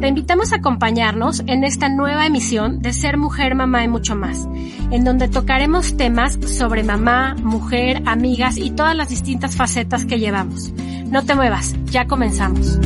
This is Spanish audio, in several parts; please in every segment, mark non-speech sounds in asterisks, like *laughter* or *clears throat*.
te invitamos a acompañarnos en esta nueva emisión de Ser Mujer, Mamá y mucho más, en donde tocaremos temas sobre mamá, mujer, amigas y todas las distintas facetas que llevamos. No te muevas, ya comenzamos.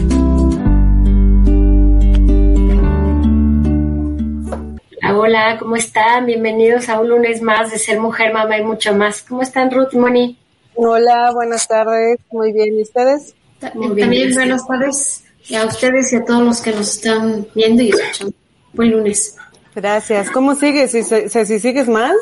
Hola, ¿cómo están? Bienvenidos a un lunes más de Ser Mujer, Mamá y mucho más. ¿Cómo están Ruth y Moni? Hola, buenas tardes. Muy bien, ¿y ustedes? Muy bien, También buenas tardes y a ustedes y a todos los que nos están viendo y escuchando. Buen lunes. Gracias. ¿Cómo sigues? Si, si sigues mal?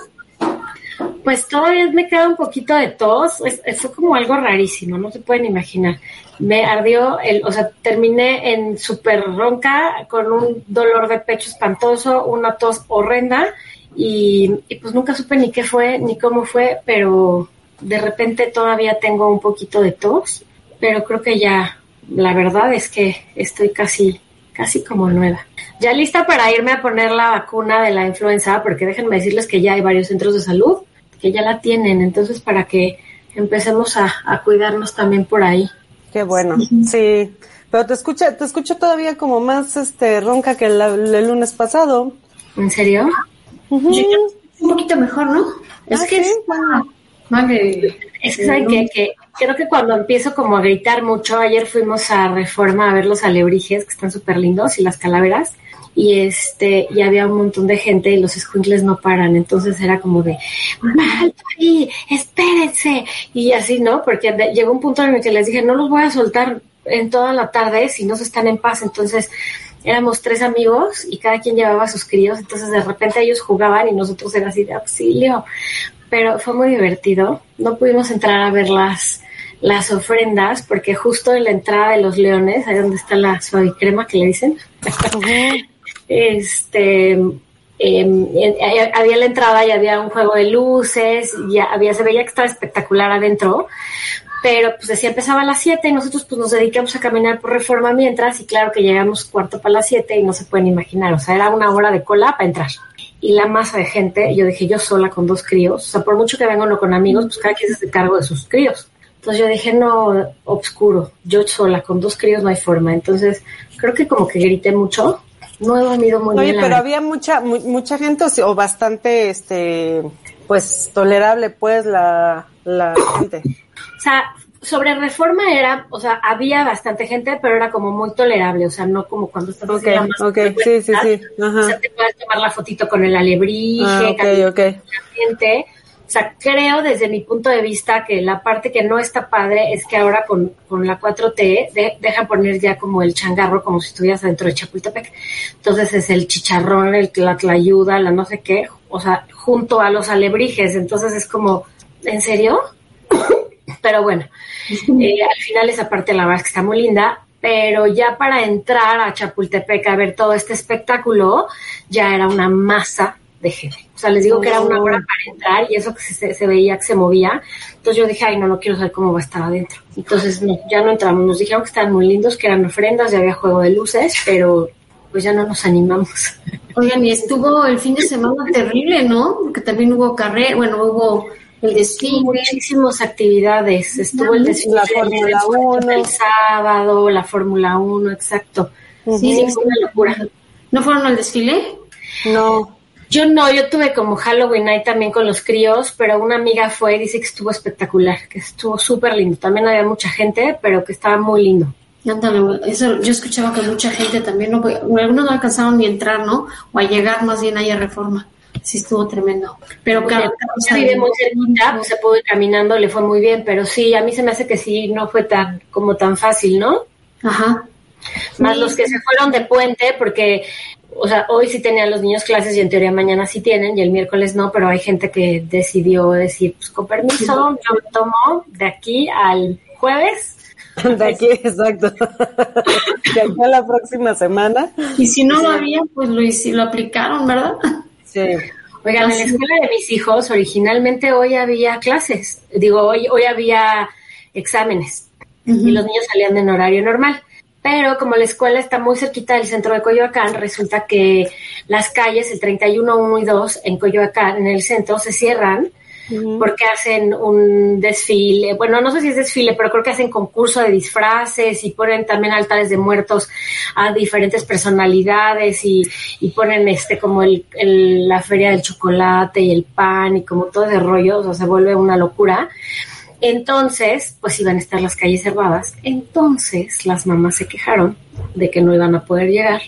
Pues todavía me queda un poquito de tos. Es, fue como algo rarísimo, no se pueden imaginar. Me ardió, el, o sea, terminé en súper ronca, con un dolor de pecho espantoso, una tos horrenda y, y pues nunca supe ni qué fue ni cómo fue, pero de repente todavía tengo un poquito de tos, pero creo que ya la verdad es que estoy casi, casi como nueva. Ya lista para irme a poner la vacuna de la influenza, porque déjenme decirles que ya hay varios centros de salud que ya la tienen, entonces para que empecemos a, cuidarnos también por ahí. Qué bueno, sí. Pero te escucha, te escucho todavía como más este ronca que el, lunes pasado. ¿En serio? un poquito mejor, ¿no? Es ah, que es, es que, que creo que cuando empiezo como a gritar mucho, ayer fuimos a Reforma a ver los alebrijes, que están súper lindos, y las calaveras, y este, y había un montón de gente y los escuincles no paran, entonces era como de, alto ahí, espérense, y así, ¿no? Porque llegó un punto en el que les dije, no los voy a soltar en toda la tarde si no se están en paz, entonces éramos tres amigos y cada quien llevaba a sus críos, entonces de repente ellos jugaban y nosotros era así de auxilio, pero fue muy divertido, no pudimos entrar a ver las, ofrendas, porque justo en la entrada de los leones, ahí donde está la crema que le dicen, este, em, había la entrada y había un juego de luces, ya había, se veía que estaba espectacular adentro, pero pues decía empezaba a las 7 y nosotros pues nos dedicamos a caminar por reforma mientras y claro que llegamos cuarto para las 7 y no se pueden imaginar, o sea, era una hora de cola para entrar. Y la masa de gente, yo dije yo sola con dos críos, o sea, por mucho que venga uno con amigos, pues cada quien se hace cargo de sus críos. Entonces yo dije, no, obscuro, yo sola, con dos críos no hay forma. Entonces creo que como que grité mucho, no he dormido muy bien. Oye, pero había mucha, mucha gente o bastante, este, pues tolerable pues la, la gente. O sea, sobre reforma era, o sea, había bastante gente, pero era como muy tolerable, o sea, no como cuando estás okay, más okay, sí, sí, sí, Ajá. O sea, te puedes tomar la fotito con el alebrije, ah, okay, okay. gente, o sea, creo desde mi punto de vista que la parte que no está padre es que ahora con, con la 4T de, dejan poner ya como el changarro como si estuvieras dentro de Chapultepec. Entonces es el chicharrón, el, la ayuda, la no sé qué, o sea, junto a los alebrijes. Entonces es como, ¿en serio? *coughs* pero bueno, *laughs* eh, al final esa parte la verdad es que está muy linda, pero ya para entrar a Chapultepec a ver todo este espectáculo, ya era una masa de gente. O sea, les digo que era una hora para entrar y eso que se, veía que se movía. Entonces yo dije, ay, no, no quiero saber cómo va a estar adentro. Entonces ya no entramos. Nos dijeron que estaban muy lindos, que eran ofrendas, ya había juego de luces, pero pues ya no nos animamos. *laughs* Oigan, y estuvo el fin de semana terrible, ¿no? Porque también hubo carrera, bueno, hubo el desfile. Muchísimas actividades. Estuvo el desfile la Fórmula 1. el sábado, la Fórmula 1, exacto. Sí, sí, fue una locura. ¿No fueron al desfile? No. Yo no, yo tuve como Halloween Night también con los críos, pero una amiga fue y dice que estuvo espectacular, que estuvo súper lindo. También había mucha gente, pero que estaba muy lindo. eso yo escuchaba que mucha gente también, no, algunos no alcanzaron ni a entrar, ¿no? O a llegar más bien ahí a Reforma. sí estuvo tremendo. Pero claro, se vive muy cerquita, pues se pudo ir caminando, le fue muy bien, pero sí, a mí se me hace que sí, no fue tan, como tan fácil, ¿no? Ajá. Más los que se fueron de puente, porque, o sea, hoy sí tenían los niños clases y en teoría mañana sí tienen y el miércoles no, pero hay gente que decidió decir, pues con permiso, yo me tomo de aquí al jueves *laughs* de aquí, exacto. *laughs* De aquí a la próxima semana. Y si no lo había, pues lo, lo aplicaron, ¿verdad? Sí. Oigan, en la escuela de mis hijos, originalmente hoy había clases. Digo, hoy, hoy había exámenes. Y los niños salían en horario normal. Pero como la escuela está muy cerquita del centro de Coyoacán, resulta que las calles, el 31, 1 y 2 en Coyoacán, en el centro, se cierran porque hacen un desfile, bueno, no sé si es desfile, pero creo que hacen concurso de disfraces y ponen también altares de muertos a diferentes personalidades y, y ponen este como el, la feria del chocolate y el pan y como todo ese rollo, o sea, se vuelve una locura. Entonces, pues iban a estar las calles cerradas. Entonces, las mamás se quejaron de que no iban a poder llegar.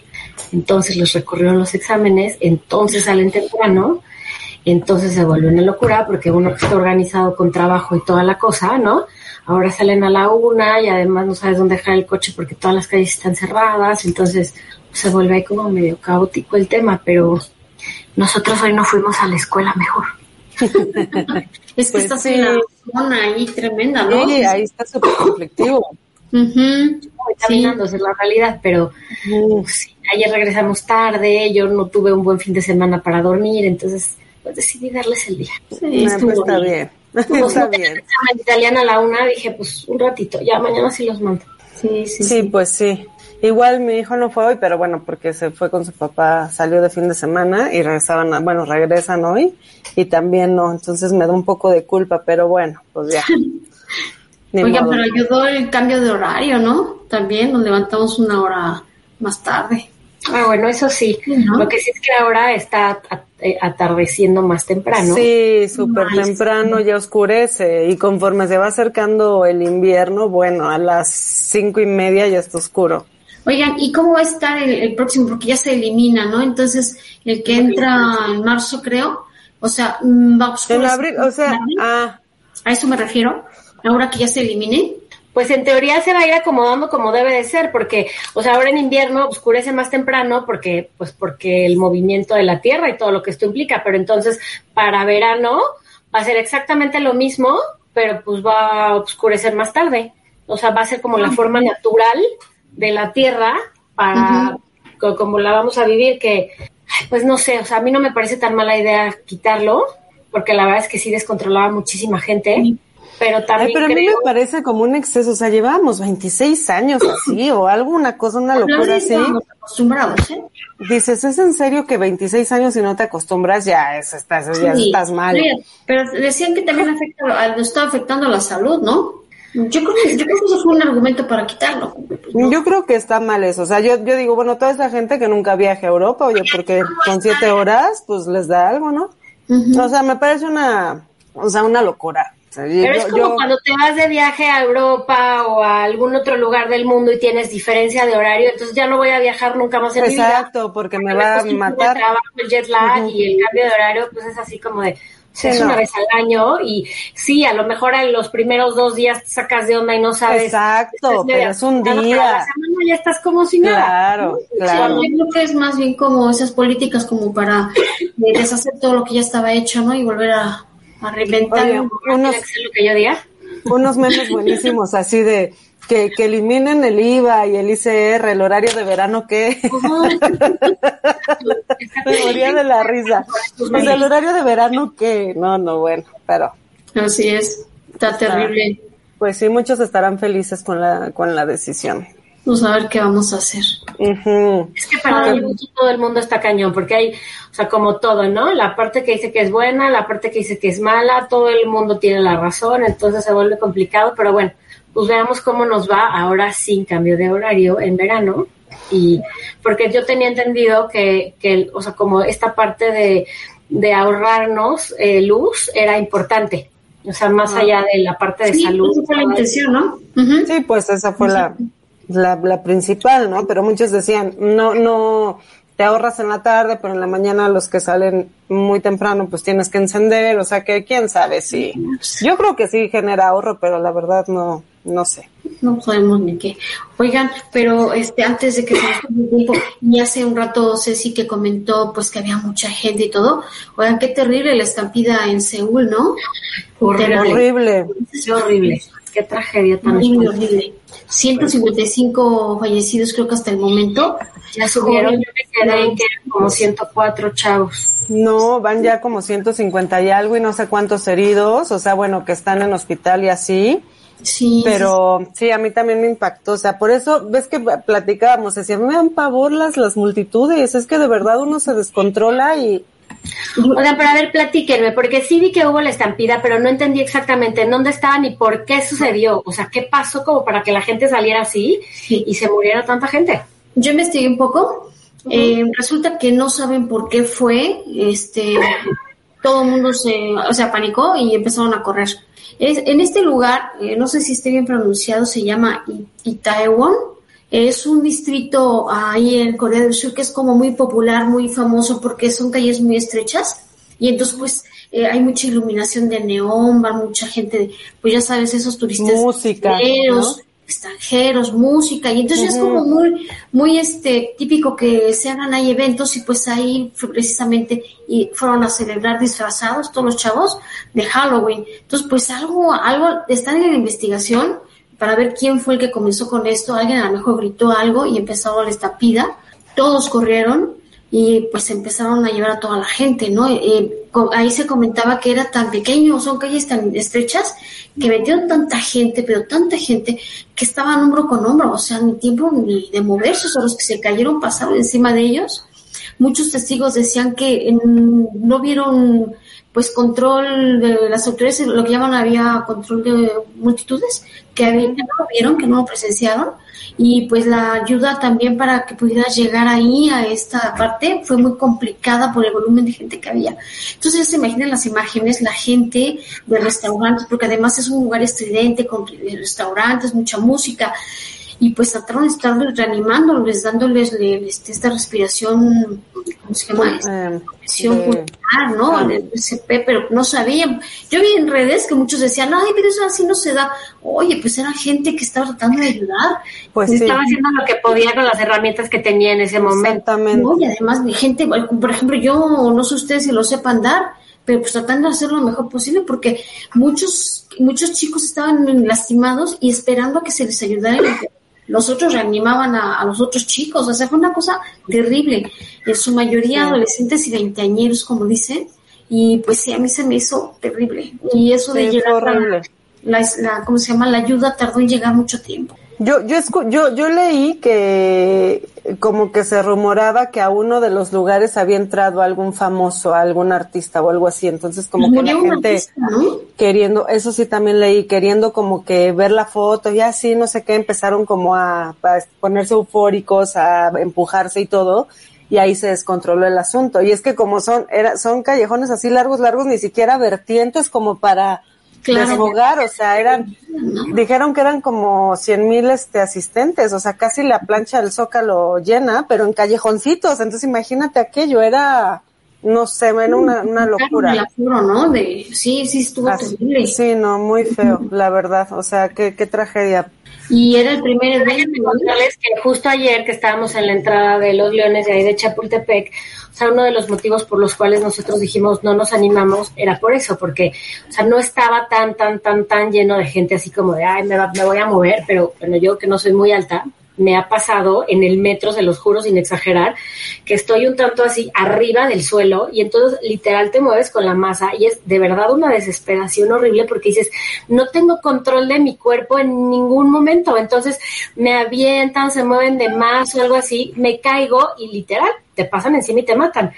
Entonces les recorrieron los exámenes. Entonces salen temprano entonces se vuelve una locura porque uno que está organizado con trabajo y toda la cosa, ¿no? Ahora salen a la una y además no sabes dónde dejar el coche porque todas las calles están cerradas, entonces se vuelve ahí como medio caótico el tema, pero nosotros hoy no fuimos a la escuela mejor. *laughs* es que pues está sí. una zona ahí tremenda, ¿no? Sí, ahí está súper conflictivo. Uh caminando, es la realidad, pero pues, ayer regresamos tarde, yo no tuve un buen fin de semana para dormir, entonces pues decidí darles el día. Sí, ah, pues está bien. *laughs* está bien. italiana a la una, dije, pues un ratito, ya mañana sí los mando. Sí, sí, sí, pues sí. Igual mi hijo no fue hoy, pero bueno, porque se fue con su papá, salió de fin de semana y regresaban, bueno, regresan hoy y también no, entonces me da un poco de culpa, pero bueno, pues ya. *laughs* Oigan, pero ayudó el cambio de horario, ¿no? También nos levantamos una hora más tarde. Ah, bueno, eso sí. Lo que sí es que ahora está eh, atardeciendo más temprano. Sí, súper temprano ya oscurece y conforme se va acercando el invierno, bueno, a las cinco y media ya está oscuro. Oigan, ¿y cómo va a estar el, próximo? Porque ya se elimina, ¿no? Entonces, el que entra en marzo, creo, o sea, va a oscurecer. O sea, ah. A eso me refiero, ahora que ya se elimine pues en teoría se va a ir acomodando como debe de ser, porque, o sea, ahora en invierno oscurece más temprano porque, pues porque el movimiento de la Tierra y todo lo que esto implica, pero entonces para verano va a ser exactamente lo mismo, pero pues va a oscurecer más tarde. O sea, va a ser como la forma natural de la Tierra para, como la vamos a vivir, que, pues no sé, o sea, a mí no me parece tan mala idea quitarlo, porque la verdad es que sí descontrolaba muchísima gente pero también. pero a mí me parece como un exceso, o sea, llevábamos 26 años así, o alguna cosa, una locura así. acostumbrados, ¿eh? Dices, ¿es en serio que 26 años y no te acostumbras? Ya, es, estás, ya estás mal. pero decían que también afecta, está afectando la salud, ¿no? Yo creo, que, yo creo que eso fue un argumento para quitarlo. Yo creo que está mal eso. O sea, yo, yo digo, bueno, toda esa gente que nunca viaje a Europa, oye, porque con siete horas, pues les da algo, ¿no? O sea, me parece una, o sea, una locura. Pero es como cuando te vas de viaje a Europa o a algún otro lugar del mundo y tienes diferencia de horario, entonces ya no voy a viajar nunca más en mi vida. Exacto, porque me va a matar. El trabajo, el jet lag y el cambio de horario, pues es así como de, es una vez al año y sí, a lo mejor en los primeros dos días te sacas de onda y no sabes. Exacto, pero es un día. La semana ya estás como si nada. Claro, claro. yo creo que es más bien como esas políticas como para deshacer todo lo que ya estaba hecho, ¿no? Y volver a a reinventar unos, lo que yo diga. Unos memes buenísimos así de que, que eliminen el IVA y el ICR, el horario de verano que *laughs* me moría de la risa. Pues el horario de verano que no, no, bueno, pero así es, está terrible. Pues sí, muchos estarán felices con la con la decisión. Vamos a ver qué vamos a hacer. Es que para mí todo el mundo está cañón, porque hay, o sea, como todo, ¿no? La parte que dice que es buena, la parte que dice que es mala, todo el mundo tiene la razón, entonces se vuelve complicado, pero bueno, pues veamos cómo nos va ahora sin cambio de horario en verano. Y porque yo tenía entendido que, que o sea, como esta parte de, de ahorrarnos eh, luz era importante. O sea, más ah. allá de la parte de salud. Esa fue la intención, ¿no? Sí, pues esa fue la, la, la principal, ¿no? Pero muchos decían, no, no, te ahorras en la tarde, pero en la mañana los que salen muy temprano pues tienes que encender, o sea que quién sabe si... Yo creo que sí genera ahorro, pero la verdad no, no sé. No sabemos ni qué. Oigan, pero este antes de que se nos el tiempo, y hace un rato Ceci que comentó pues que había mucha gente y todo. Oigan, qué terrible la estampida en Seúl, ¿no? Horrible. Horrible. Qué horrible. Qué tragedia tan horrible. horrible. 155 fallecidos creo que hasta el momento. Ya subieron, yo me quedé en que eran como 104 chavos. No, van ya como 150 y algo y no sé cuántos heridos, o sea, bueno, que están en hospital y así. Sí. Pero sí, a mí también me impactó. O sea, por eso, ves que platicábamos, decía, me dan pavor las, las multitudes. Es que de verdad uno se descontrola y. Oigan, pero a ver, platíquenme, porque sí vi que hubo la estampida, pero no entendí exactamente en dónde estaba ni por qué sucedió. O sea, ¿qué pasó como para que la gente saliera así y se muriera tanta gente? Yo investigué un poco. Eh, resulta que no saben por qué fue. Este, todo el mundo se, o sea, panicó y empezaron a correr. Es, en este lugar, eh, no sé si esté bien pronunciado, se llama Itaewon. Es un distrito ahí en Corea del Sur que es como muy popular, muy famoso porque son calles muy estrechas y entonces pues eh, hay mucha iluminación de neón, va mucha gente, pues ya sabes, esos turistas Música, extranjeros, música, y entonces es como muy, muy este típico que se hagan ahí eventos y pues ahí precisamente y fueron a celebrar disfrazados todos los chavos de Halloween. Entonces pues algo, algo, están en la investigación para ver quién fue el que comenzó con esto, alguien a lo mejor gritó algo y empezó la estapida, todos corrieron y pues empezaron a llevar a toda la gente, ¿no? Eh, ahí se comentaba que era tan pequeño, son calles tan estrechas, que metieron tanta gente, pero tanta gente, que estaban hombro con hombro, o sea, ni tiempo ni de moverse, son los que se cayeron pasaron encima de ellos. Muchos testigos decían que no vieron pues control de las autoridades, lo que llaman había control de multitudes, que, no lo vieron, que no lo presenciaron, y pues la ayuda también para que pudieras llegar ahí a esta parte fue muy complicada por el volumen de gente que había. Entonces se imaginan las imágenes, la gente de restaurantes, porque además es un lugar estridente con restaurantes, mucha música, y pues trataron de estar reanimándoles, dándoles este, esta respiración, ¿cómo se llama? Eh, respiración ¿no? El SP, pero no sabían. Yo vi en redes que muchos decían, ay, pero eso así no se da. Oye, pues era gente que estaba tratando de ayudar. Pues Estaba haciendo lo que podía con las herramientas que tenía en ese momento. Exactamente. y además, mi gente, por ejemplo, yo no sé ustedes si lo sepan dar, pero pues tratando de hacer lo mejor posible porque muchos muchos chicos estaban lastimados y esperando a que se les ayudara los otros reanimaban a, los otros chicos, o sea, fue una cosa terrible. En su mayoría adolescentes y veinteañeros, como dicen, y pues sí, a mí se me hizo terrible. Y eso de llegar a la, la, ¿cómo se llama? La ayuda tardó en llegar mucho tiempo. Yo, yo, yo, yo leí que como que se rumoraba que a uno de los lugares había entrado algún famoso, algún artista o algo así. Entonces como que la gente queriendo, eso sí también leí, queriendo como que ver la foto y así, no sé qué, empezaron como a, a ponerse eufóricos, a empujarse y todo y ahí se descontroló el asunto. Y es que como son, era, son callejones así largos, largos, ni siquiera vertientes como para desbogar, o sea, eran, dijeron que eran como cien mil este, asistentes, o sea, casi la plancha del Zócalo llena, pero en callejoncitos, entonces imagínate aquello, era, no sé, era una, una locura. ¿no? De, sí, sí estuvo terrible. Sí, no, muy feo, la verdad, o sea, qué, qué tragedia. Y era el primer evento. que justo ayer que estábamos en la entrada de los Leones de ahí de Chapultepec, o sea, uno de los motivos por los cuales nosotros dijimos no nos animamos era por eso, porque, o sea, no estaba tan, tan, tan, tan lleno de gente así como de, ay, me, me voy a mover, pero bueno, yo que no soy muy alta, me ha pasado en el metro, se los juro sin exagerar, que estoy un tanto así arriba del suelo y entonces literal te mueves con la masa y es de verdad una desesperación horrible porque dices, no tengo control de mi cuerpo en ningún momento, entonces me avientan, se mueven de más o algo así, me caigo y literal te pasan encima y te matan.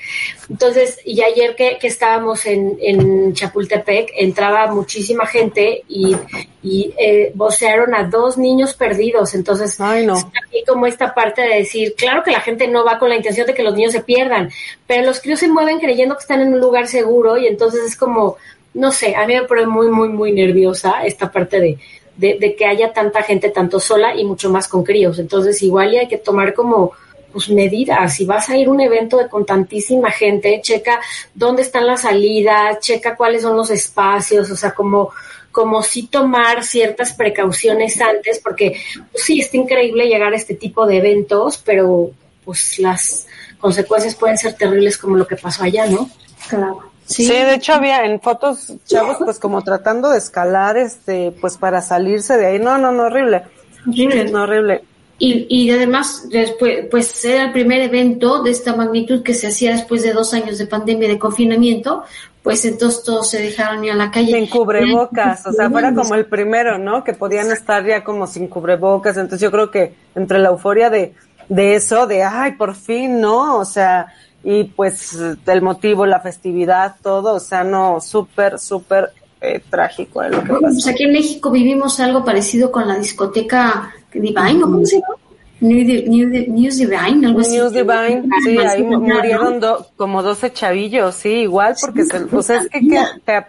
Entonces, y ayer que, que estábamos en, en, Chapultepec, entraba muchísima gente y, y eh, vocearon a dos niños perdidos. Entonces, Ay, no. aquí como esta parte de decir, claro que la gente no va con la intención de que los niños se pierdan, pero los críos se mueven creyendo que están en un lugar seguro y entonces es como, no sé, a mí me pone muy, muy, muy nerviosa esta parte de, de, de, que haya tanta gente tanto sola y mucho más con críos. Entonces igual y hay que tomar como pues medidas. Si vas a ir a un evento de, con tantísima gente, checa dónde están las salidas, checa cuáles son los espacios, o sea, como como sí tomar ciertas precauciones antes, porque pues, sí, está increíble llegar a este tipo de eventos, pero pues las consecuencias pueden ser terribles como lo que pasó allá, ¿no? Claro. Sí. de hecho había en fotos chavos pues como tratando de escalar este pues para salirse de ahí. No, no, no, horrible. Horrible. No, horrible. Y, y además, después, pues era el primer evento de esta magnitud que se hacía después de dos años de pandemia de confinamiento, pues entonces todos se dejaron ir a la calle. Sin cubrebocas, o sea, fuera como el primero, ¿no? Que podían estar ya como sin cubrebocas. Entonces yo creo que entre la euforia de, de eso, de, ay, por fin, ¿no? O sea, y pues el motivo, la festividad, todo, o sea, no, súper, súper eh, trágico. lo que Pues aquí en México vivimos algo parecido con la discoteca Divine, ¿cómo se llama? News Divine, algo así. News Divine, sí, ahí murieron como 12 chavillos, sí, igual, porque se, o sea, es que, te,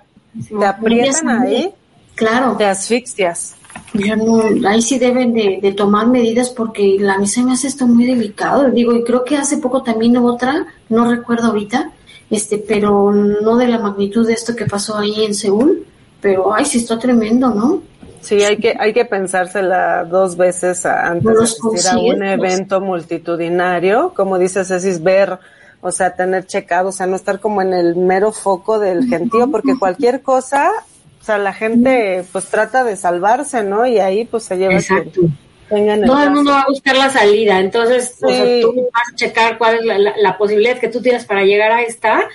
te aprietan ahí, claro. te asfixias. Ya no, ahí sí deben de, tomar medidas porque la misa me hace esto muy delicado. Digo, y creo que hace poco también hubo otra, no recuerdo ahorita, este, pero no de la magnitud de esto que pasó ahí en Seúl, pero ay, sí está tremendo, ¿no? Sí, hay que, hay que pensársela dos veces antes de asistir a un evento multitudinario, como dice Ceci, ver, o sea, tener checado, o sea, no estar como en el mero foco del gentío, porque cualquier cosa, o sea, la gente pues trata de salvarse, ¿no? Y ahí pues se lleva Exacto. Todo el mundo va a buscar la salida, entonces tú vas a checar cuál es la, posibilidad que tú tienes para llegar a esta.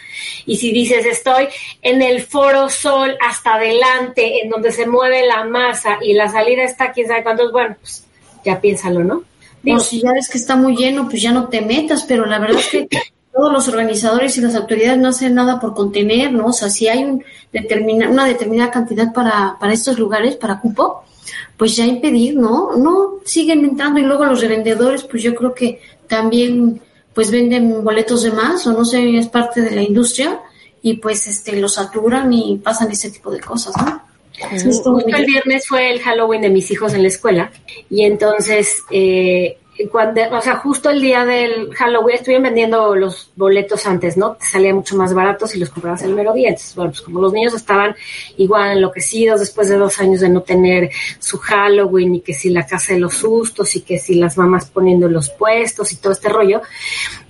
Y si dices, estoy en el foro sol hasta adelante, en donde se mueve la masa y la salida está quién sabe cuántos, bueno, pues ya piénsalo, ¿no? Digo, si ya ves que está muy lleno, pues ya no te metas, pero la verdad es que *coughs* todos los organizadores y las autoridades no hacen nada por contener, ¿no? O sea, si hay un determina, una determinada cantidad para, para estos lugares, para cupo, pues ya impedir, ¿no? No siguen entrando y luego los revendedores, pues yo creo que también pues venden boletos de más o no sé, es parte de la industria y pues este los saturan y pasan ese tipo de cosas, ¿no? Justo el viernes fue el Halloween de mis hijos en la escuela y entonces eh, cuando, o sea, justo el día del Halloween estuvieron vendiendo los boletos antes, ¿no? Te salía mucho más barato si los comprabas el mero día. Entonces, bueno, pues como los niños estaban igual enloquecidos después de dos años de no tener su Halloween y que si la casa de los sustos y que si las mamás poniendo los puestos y todo este rollo.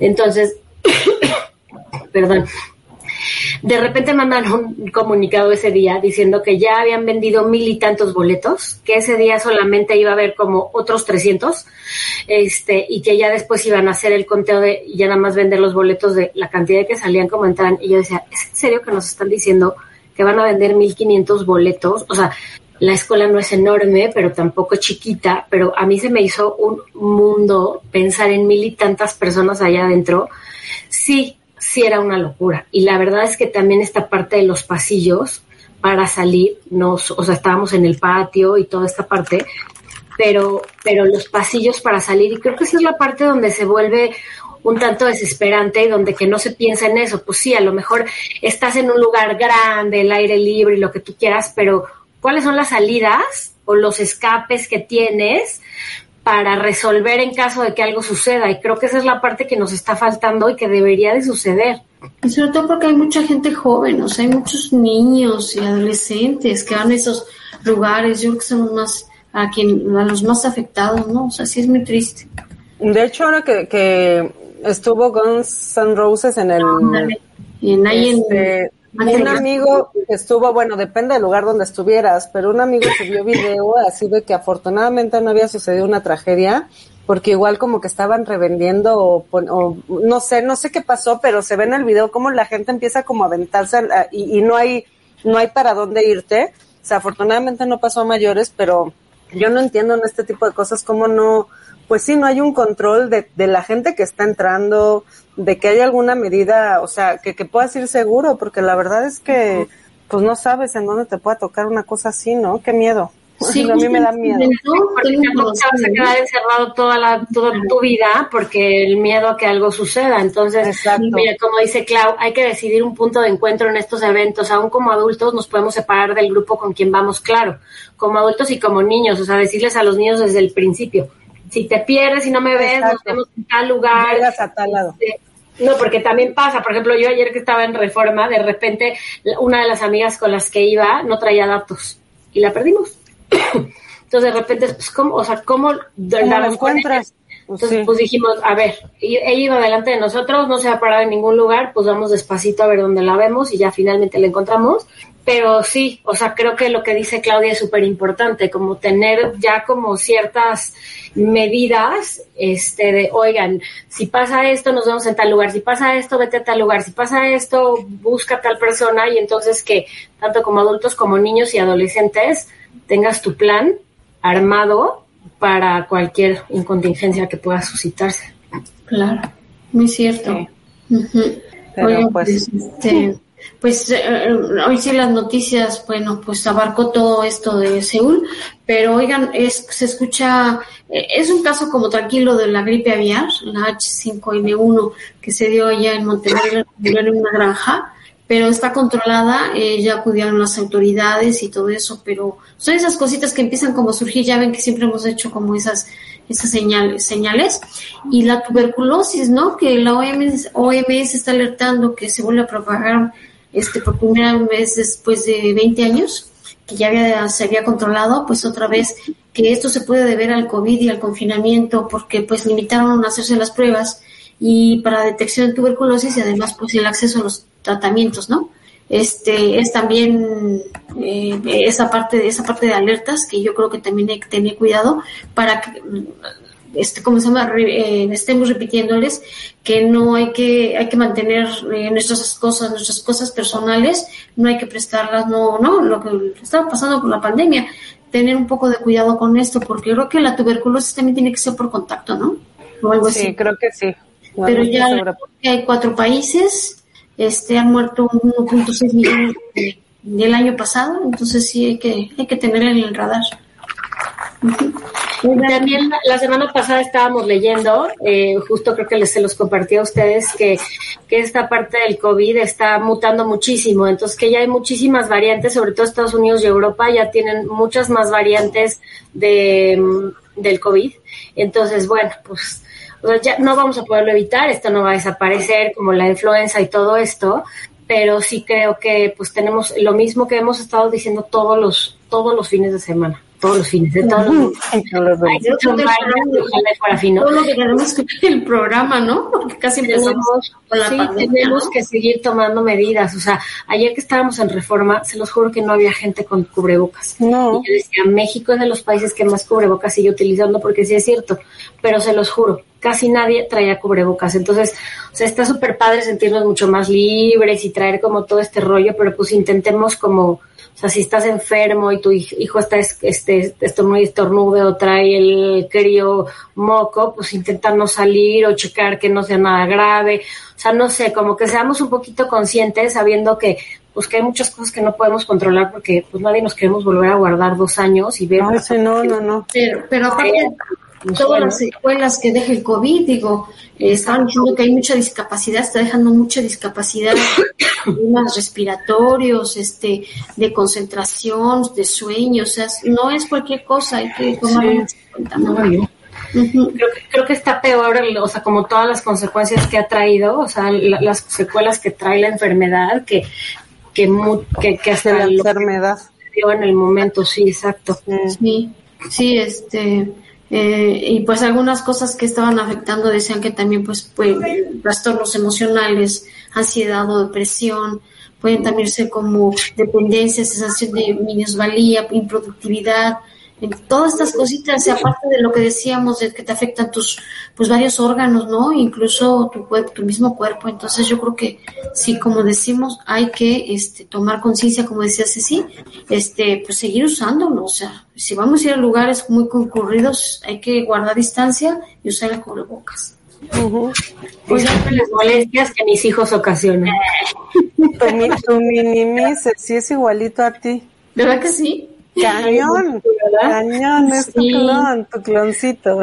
Entonces, *coughs* perdón, de repente mandaron un comunicado ese día diciendo que ya habían vendido mil y tantos boletos, que ese día solamente iba a haber como otros 300, este, y que ya después iban a hacer el conteo de ya nada más vender los boletos de la cantidad que salían como entran. Y yo decía, ¿es en serio que nos están diciendo que van a vender 1500 boletos? O sea, la escuela no es enorme, pero tampoco chiquita, pero a mí se me hizo un mundo pensar en mil y tantas personas allá adentro. Sí, sí era una locura. Y la verdad es que también esta parte de los pasillos para salir, nos, o sea, estábamos en el patio y toda esta parte, pero, pero los pasillos para salir, y creo que esa es la parte donde se vuelve un tanto desesperante y donde que no se piensa en eso. Pues sí, a lo mejor estás en un lugar grande, el aire libre y lo que tú quieras, pero ¿cuáles son las salidas o los escapes que tienes para resolver en caso de que algo suceda. Y creo que esa es la parte que nos está faltando y que debería de suceder. Y sobre todo porque hay mucha gente joven, o sea, hay muchos niños y adolescentes que van a esos lugares. Yo creo que son más a, quien, a los más afectados, ¿no? O sea, sí es muy triste. De hecho, ahora que, que estuvo con Sun Roses en el... y en, ahí en, este, un amigo estuvo, bueno, depende del lugar donde estuvieras, pero un amigo subió video así de que afortunadamente no había sucedido una tragedia, porque igual como que estaban revendiendo o, no sé, no sé qué pasó, pero se ve en el video como la gente empieza como a aventarse y, y no hay, no hay para dónde irte. O sea, afortunadamente no pasó a mayores, pero yo no entiendo en este tipo de cosas cómo no, pues sí, no hay un control de, de la gente que está entrando, de que haya alguna medida, o sea, que, que puedas ir seguro, porque la verdad es que, pues no sabes en dónde te puede tocar una cosa así, ¿no? Qué miedo. *laughs* Sí, a mí me da miedo. Porque tampoco te vas a quedar encerrado toda la toda tu vida porque el miedo a que algo suceda. Entonces, mira, como dice Clau, hay que decidir un punto de encuentro en estos eventos. Aún como adultos nos podemos separar del grupo con quien vamos, claro, como adultos y como niños, o sea, decirles a los niños desde el principio si te pierdes y no me ves, nos vemos en tal lugar. Llegas a tal lado. Este, no, porque también pasa, por ejemplo, yo ayer que estaba en Reforma, de repente la- una de las amigas con las que iba no traía datos y la perdimos. *coughs* Entonces de repente, pues, ¿cómo, o sea, ¿cómo, ¿Cómo ella? encuentras? Pues Entonces, sí. pues dijimos, a ver, ella iba delante de nosotros, no se va a parar en ningún lugar, pues vamos despacito a ver dónde la vemos y ya finalmente la encontramos. Pero sí, o sea, creo que lo que dice Claudia es súper importante, como tener ya como ciertas medidas, este, de, oigan, si pasa esto, nos vemos en tal lugar, si pasa esto, vete a tal lugar, si pasa esto, busca a tal persona y entonces que tanto como adultos como niños y adolescentes tengas tu plan armado para cualquier incontingencia que pueda suscitarse. Claro, muy cierto. Pero, Oigan, pues, este, pues eh, hoy sí las noticias, bueno, pues abarcó todo esto de Seúl, pero oigan, es, se escucha, eh, es un caso como tranquilo de la gripe aviar, la H5N1 que se dio allá en Monterrey, *laughs* en una granja, pero está controlada, eh, ya acudieron las autoridades y todo eso, pero son esas cositas que empiezan como a surgir, ya ven que siempre hemos hecho como esas, esas señales, señales, y la tuberculosis, ¿no? Que la OMS, OMS está alertando que se vuelve a propagar este por primera vez después de 20 años, que ya había, se había controlado, pues otra vez que esto se puede deber al COVID y al confinamiento, porque pues limitaron a hacerse las pruebas y para detección de tuberculosis y además pues el acceso a los tratamientos, ¿no? Este es también eh, esa parte de esa parte de alertas que yo creo que también hay que tener cuidado para que este cómo se llama eh, estemos repitiéndoles que no hay que hay que mantener eh, nuestras cosas nuestras cosas personales no hay que prestarlas no no lo que estaba pasando con la pandemia tener un poco de cuidado con esto porque creo que la tuberculosis también tiene que ser por contacto no o algo así Sí, creo que sí. No, pero no ya segura. hay cuatro países, este han muerto 1.6 millones de- del año pasado, entonces sí hay que hay que tener en el radar. También la- semana pasada estábamos leyendo, eh, justo creo que les, se los compartí a ustedes, que, que esta parte del COVID está mutando muchísimo, entonces que ya hay muchísimas variantes, sobre todo Estados Unidos y Europa ya tienen muchas más variantes de, mm, del COVID. Entonces, bueno, pues ya no vamos a poderlo evitar, esto no va a desaparecer como la influenza y todo esto, pero sí creo que pues tenemos lo mismo que hemos estado diciendo todos los todos los fines de semana, todos los fines de fino. Todo lo que tenemos que ver el programa, ¿no? Porque casi empezamos Tenemos, con la sí, pandemia, tenemos ¿no? que seguir tomando medidas. O sea, ayer que estábamos en Reforma, se los juro que no había gente con cubrebocas. No. Y yo decía, México es de los países que más cubrebocas sigue utilizando porque sí es cierto, pero se los juro, casi nadie traía cubrebocas. Entonces, o sea, está súper padre sentirnos mucho más libres y traer como todo este rollo, pero pues intentemos como, o sea, si estás enfermo y tu hij- hijo está es- este, estornudo y estornude o trae el crío moco, pues intenta no salir o checar que no sea nada grave. O sea, no sé, como que seamos un poquito conscientes sabiendo que pues que hay muchas cosas que no podemos controlar porque pues nadie nos queremos volver a guardar dos años y ver Ay, sí, no, no, no. Pero, pero aparte, todas bueno. las secuelas que deja el COVID, digo, eh, estaban diciendo que hay mucha discapacidad, está dejando mucha discapacidad, problemas respiratorios, este, de concentración, de sueño, o sea, no es cualquier cosa, hay que tomarlo en cuenta, ¿no? Ujú. creo que, creo que está peor, el- o sea, como todas las consecuencias que ha traído, o sea, la- las secuelas que trae la enfermedad, que, que, mu- que, que hasta la lo que enfermedad. dio en el momento, sí, exacto. Sí, sí, este, eh, y pues algunas cosas que estaban afectando decían que también pues, pues trastornos emocionales, ansiedad o depresión, pueden también ser como dependencia, sensación de minusvalía, improductividad, todas estas cositas, y aparte de lo que decíamos de que te afectan tus pues varios órganos, ¿no? Incluso tu cuerpo, tu mismo cuerpo. Entonces yo creo que sí, como decimos, hay que este tomar conciencia, como decía Ceci, este, pues seguir usándolo. O sea, si vamos a ir a lugares muy concurridos, hay que guardar distancia y usar el cubrebocas. Ujú. Disculpen las molestias que mis hijos ocasionan. Tu, *laughs* mi- tu sí es igualito a ti. ¿Verdad que sí? Cañón, cañón, es tu Sí. clon, tu cloncito.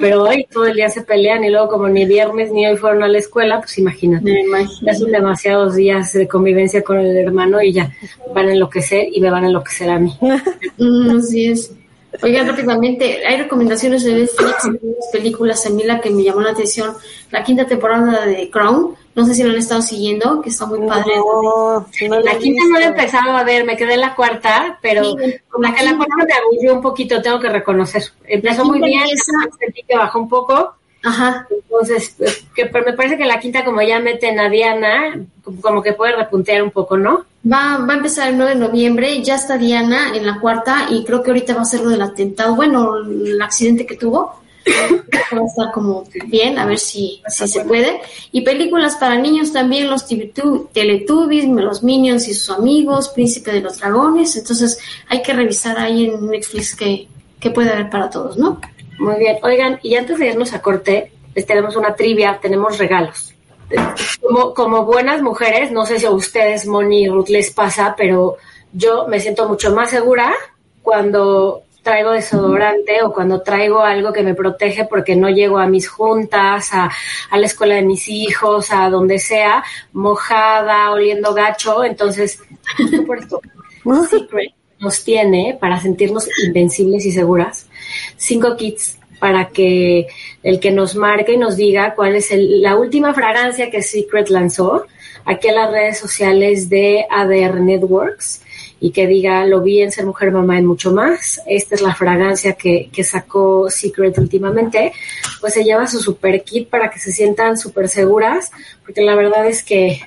Pero hoy todo el día se pelean y luego como ni viernes ni hoy fueron a la escuela, pues imagínate. Me imagino. Ya son demasiados días de convivencia con el hermano y ya van a enloquecer y me van a enloquecer a mí. Mm, así es. Oigan, rápidamente, hay recomendaciones de Netflix, unas películas. A mí la que me llamó la atención, la quinta temporada de Crown. No sé si lo han estado siguiendo, que está muy padre. No, La quinta no la he empezado a ver, me quedé en la cuarta, pero Sí, la que la cuarta me aburrió un poquito, tengo que reconocer. Empezó muy bien, sentí que bajó un poco, Ajá. entonces, pues, que, pero me parece que la quinta como ya meten a Diana, como- como que puede repuntear un poco, ¿no? Va, va a empezar el 9 de noviembre, ya está Diana en la cuarta y creo que ahorita va a ser lo del atentado, bueno, el accidente que tuvo. Va a estar como bien, a ver si, si se puede. Y películas para niños también, los Teletubbies, los Minions y sus amigos, Príncipe de los Dragones. Entonces hay que revisar ahí en Netflix que, que puede haber para todos, ¿no? Muy bien, oigan, y antes de irnos a corte, les tenemos una trivia, tenemos regalos. Como, como buenas mujeres, no sé si a ustedes, Moni y Ruth, les pasa, pero yo me siento mucho más segura cuando traigo desodorante o cuando traigo algo que me protege porque no llego a mis juntas, a, a la escuela de mis hijos, a donde sea, mojada, oliendo gacho. Entonces, justo por esto, Secret nos tiene para sentirnos invencibles y seguras cinco kits para que el que nos marque y nos diga cuál es el- la última fragancia que Secret lanzó aquí en las redes sociales de ADR Networks y que diga lo vi en Ser Mujer Mamá y mucho más. Esta es la fragancia que, que sacó Secret últimamente. Pues se lleva su super kit para que se sientan súper seguras porque la verdad es que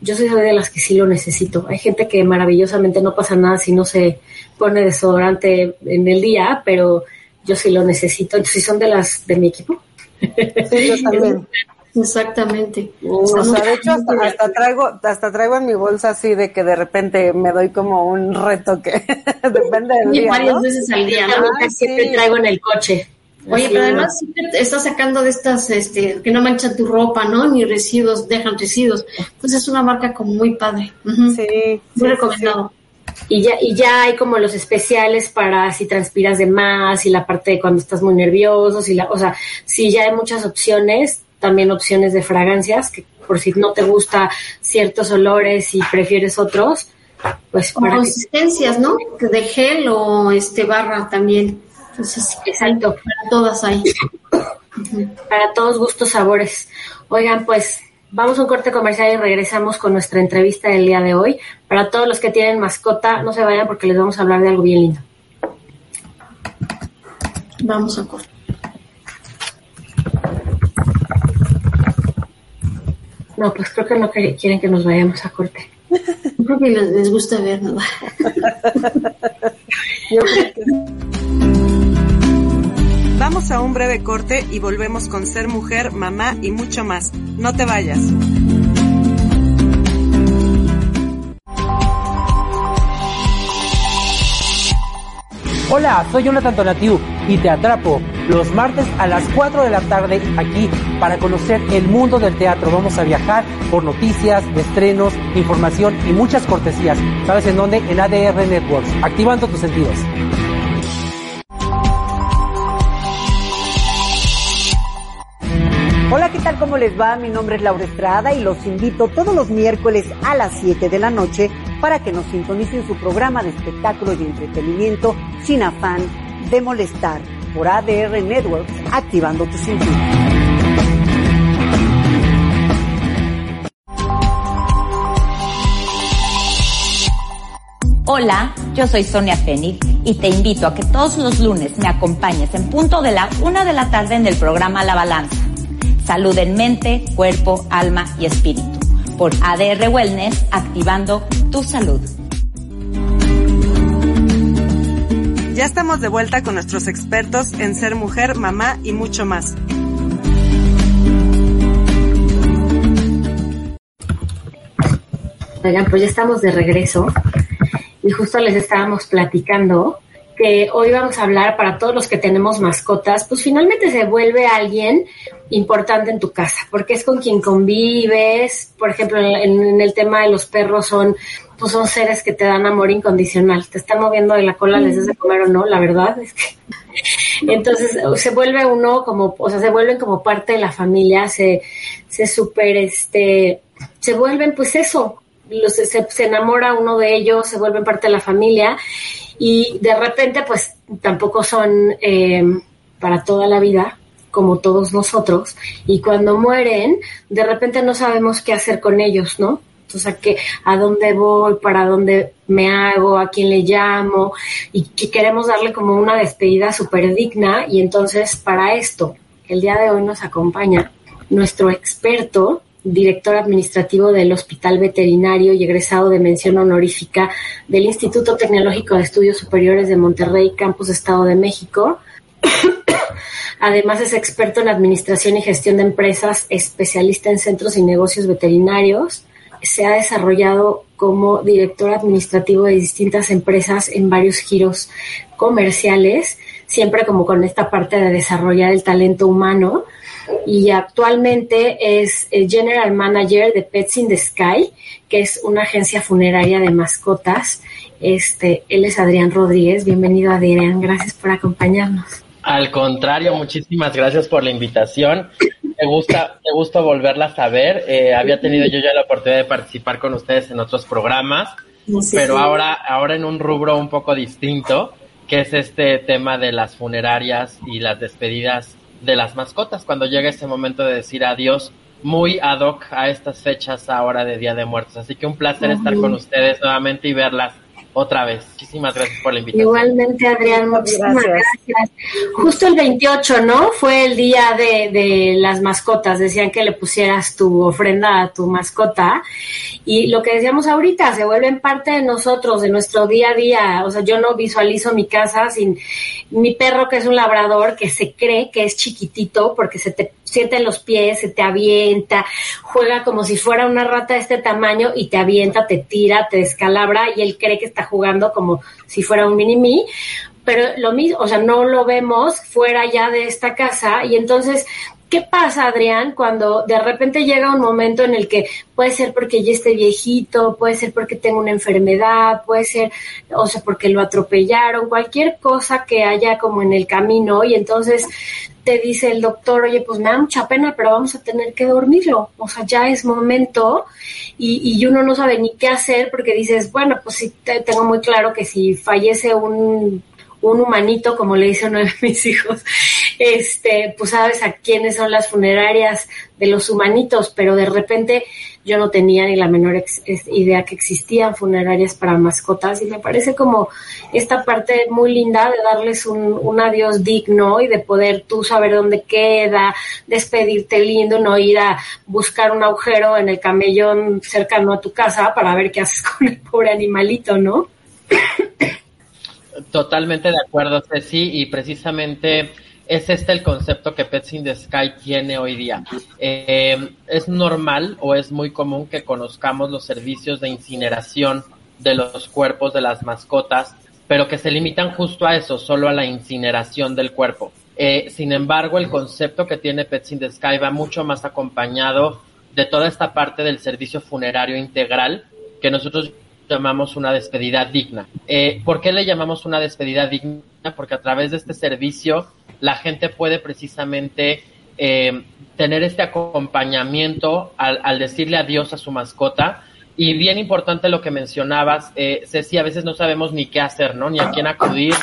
yo soy de las que sí lo necesito. Hay gente que maravillosamente no pasa nada si no se pone desodorante en el día, pero yo sí lo necesito. Entonces, si son de las de mi equipo. Sí, yo también. *laughs* Exactamente. O sea, de hecho, hasta, hasta traigo, hasta traigo en mi bolsa así de que de repente me doy como un reto que *laughs* depende del Y día, varias ¿no? veces al día, ¿no? Sí. siempre traigo en el coche. Oye, pero además siempre estás sacando de estas, este, que no manchan tu ropa, ¿no? Ni residuos, dejan residuos. Entonces es una marca como muy padre. Sí, Muy sí, recomendado. Y ya, y ya hay como los especiales para si transpiras de más y la parte de cuando estás muy nervioso, si la, o sea, si ya hay muchas opciones, también opciones de fragancias, que por si no te gusta ciertos olores y prefieres otros, pues para consistencias, ¿no? De gel o este barra también. Entonces, Exacto. para todas hay. para todos gustos, sabores. Oigan, pues vamos a un corte comercial y regresamos con nuestra entrevista del día de hoy. Para todos los que tienen mascota, no se vayan porque les vamos a hablar de algo bien lindo. Vamos a cortar. No, pues creo que no que- quieren que nos vayamos a corte. *laughs* Creo que les, les gusta ver, ¿no? *laughs* Yo creo que- Vamos a un breve corte y volvemos con ser mujer, mamá y mucho más. No te vayas. Hola, soy Jonathan Tonatiu y te atrapo los martes a las 4 de la tarde aquí para conocer el mundo del teatro. Vamos a viajar por noticias, estrenos, información y muchas cortesías. ¿Sabes en dónde? En ADR Networks, activando tus sentidos. Hola, ¿qué tal? ¿Cómo les va? Mi nombre es Laura Estrada y los invito todos los miércoles a las 7 de la noche para que nos sintonicen su programa de espectáculos y entretenimiento sin afán de molestar por ADR Networks, activando tu sentido. Hola, yo soy Sonia Fénix y te invito a que todos los lunes me acompañes en punto de la una de la tarde en el programa La Balanza. Salud en mente, cuerpo, alma y espíritu. Por ADR Wellness, activando tu salud. Ya estamos de vuelta con nuestros expertos en ser mujer, mamá y mucho más. Oigan, pues ya estamos de regreso y justo les estábamos platicando que hoy vamos a hablar para todos los que tenemos mascotas, pues finalmente se vuelve alguien importante en tu casa, porque es con quien convives, por ejemplo, en, el tema de los perros son, pues son seres que te dan amor incondicional, te están moviendo de la cola, les des de comer o no, la verdad es que *laughs* entonces se vuelve uno como, o sea, se vuelven como parte de la familia, se, se super, este, se vuelven pues eso, los, se, se enamora uno de ellos, se vuelven parte de la familia y de repente pues tampoco son eh, para toda la vida como todos nosotros y cuando mueren de repente no sabemos qué hacer con ellos, ¿no? O sea, que a dónde voy, para dónde me hago, a quién le llamo y que queremos darle como una despedida súper digna y entonces para esto el día de hoy nos acompaña nuestro experto director administrativo del Hospital Veterinario y egresado de mención honorífica del Instituto Tecnológico de Estudios Superiores de Monterrey, Campus Estado de México. Además es experto en administración y gestión de empresas, especialista en centros y negocios veterinarios. Se ha desarrollado como director administrativo de distintas empresas en varios giros comerciales, siempre como con esta parte de desarrollar el talento humano y actualmente es el General Manager de Pets in the Sky, que es una agencia funeraria de mascotas. Este, él es Adrián Rodríguez. Bienvenido, Adrián. Gracias por acompañarnos. Al contrario, muchísimas gracias por la invitación. Me gusta, me gusta volverla a saber. Eh, había tenido yo ya la oportunidad de participar con ustedes en otros programas, pero ahora, ahora en un rubro un poco distinto, que es este tema de las funerarias y las despedidas de las mascotas cuando llega ese momento de decir adiós muy ad hoc a estas fechas ahora de Día de Muertos. Así que un placer estar con ustedes nuevamente y verlas otra vez. Muchísimas gracias por la invitación. Igualmente, Adrián, muchísimas gracias. Justo el 28, ¿no? Fue el día de, de, las mascotas. Decían que le pusieras tu ofrenda a tu mascota. Y lo que decíamos ahorita, se vuelven parte de nosotros, de nuestro día a día. O sea, yo no visualizo mi casa sin mi perro, que es un labrador, que se cree que es chiquitito porque se te siente en los pies, se te avienta, juega como si fuera una rata de este tamaño y te avienta, te tira, te descalabra y él cree que está jugando como si fuera un mini mí, pero lo mismo, o sea, no lo vemos fuera ya de esta casa. Y entonces ¿Qué pasa, Adrián, cuando de repente llega un momento en el que puede ser porque ya esté viejito, puede ser porque tengo una enfermedad, puede ser, o sea, porque lo atropellaron, cualquier cosa que haya como en el camino y entonces te dice el doctor, oye, pues me da mucha pena, pero vamos a tener que dormirlo, o sea, ya es momento y, y uno no sabe ni qué hacer porque dices, bueno, pues sí, tengo muy claro que si fallece un un humanito, como le dice uno de mis hijos, este, pues sabes a quiénes son las funerarias de los humanitos, pero de repente yo no tenía ni la menor idea que existían funerarias para mascotas y me parece como esta parte muy linda de darles un, un adiós digno y de poder tú saber dónde queda, despedirte lindo, no ir a buscar un agujero en el camellón cercano a tu casa para ver qué haces *laughs* con el pobre animalito, ¿no? Totalmente de acuerdo, Ceci, y precisamente es este el concepto que Pets in the Sky tiene hoy día. Eh, es normal o es muy común que conozcamos los servicios de incineración de los cuerpos de las mascotas, pero que se limitan justo a eso, solo a la incineración del cuerpo. Eh, sin embargo, el concepto que tiene Pets in the Sky va mucho más acompañado de toda esta parte del servicio funerario integral que nosotros llamamos una despedida digna. Eh, ¿Por qué le llamamos una despedida digna? Porque a través de este servicio la gente puede precisamente eh, tener este acompañamiento al, decirle adiós a su mascota. Y bien importante lo que mencionabas, eh, Ceci, a veces no sabemos ni qué hacer, ¿no? Ni a quién acudir,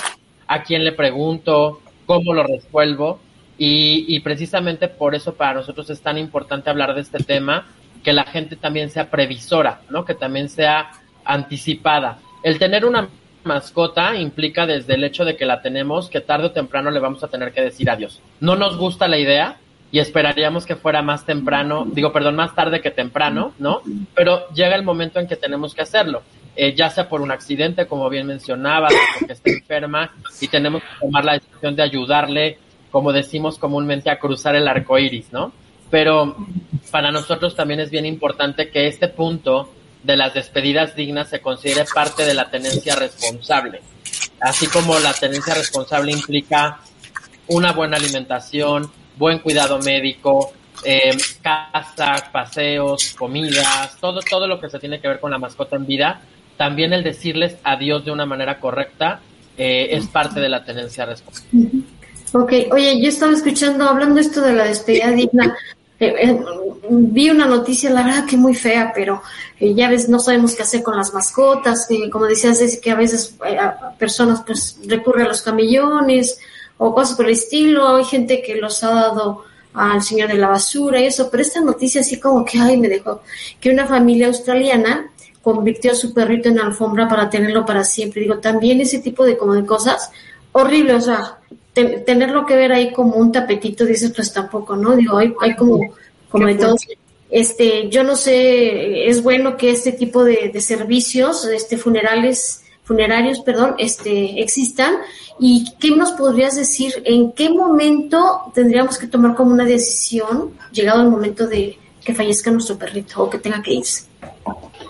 a quién le pregunto, cómo lo resuelvo. Y, y precisamente por eso para nosotros es tan importante hablar de este tema, que la gente también sea previsora, ¿no? Que también sea anticipada. El tener una mascota implica desde el hecho de que la tenemos que tarde o temprano le vamos a tener que decir adiós. No nos gusta la idea y esperaríamos que fuera más temprano, digo, perdón, más tarde que temprano, ¿no? Pero llega el momento en que tenemos que hacerlo. Eh, ya sea por un accidente, como bien mencionaba, porque está enferma y tenemos que tomar la decisión de ayudarle, como decimos comúnmente, a cruzar el arco iris, ¿no? Pero para nosotros también es bien importante que este punto de las despedidas dignas se considere parte de la tenencia responsable. Así como la tenencia responsable implica una buena alimentación, buen cuidado médico, eh, casas, paseos, comidas, todo, todo lo que se tiene que ver con la mascota en vida, también el decirles adiós de una manera correcta eh, es parte de la tenencia responsable. Ok, oye, yo estaba escuchando, hablando esto de la despedida digna, eh, eh, vi una noticia, la verdad que muy fea, pero eh, ya ves, no sabemos qué hacer con las mascotas, como decías, es que a veces personas pues recurren a los camellones o cosas por el estilo, hay gente que los ha dado al señor de la basura y eso, pero esta noticia así como que, ay, me dejó, que una familia australiana convirtió a su perrito en alfombra para tenerlo para siempre. Digo, también ese tipo de como de cosas, horrible, o sea, tenerlo que ver ahí como un tapetito, dices, pues tampoco, ¿no? Digo, hay, hay como, como de todo. Este, yo no sé, es bueno que este tipo de, de servicios, este, funerales, funerarios, perdón, este, existan. ¿Y qué nos podrías decir? ¿En qué momento tendríamos que tomar como una decisión, llegado el momento de que fallezca nuestro perrito o que tenga que irse?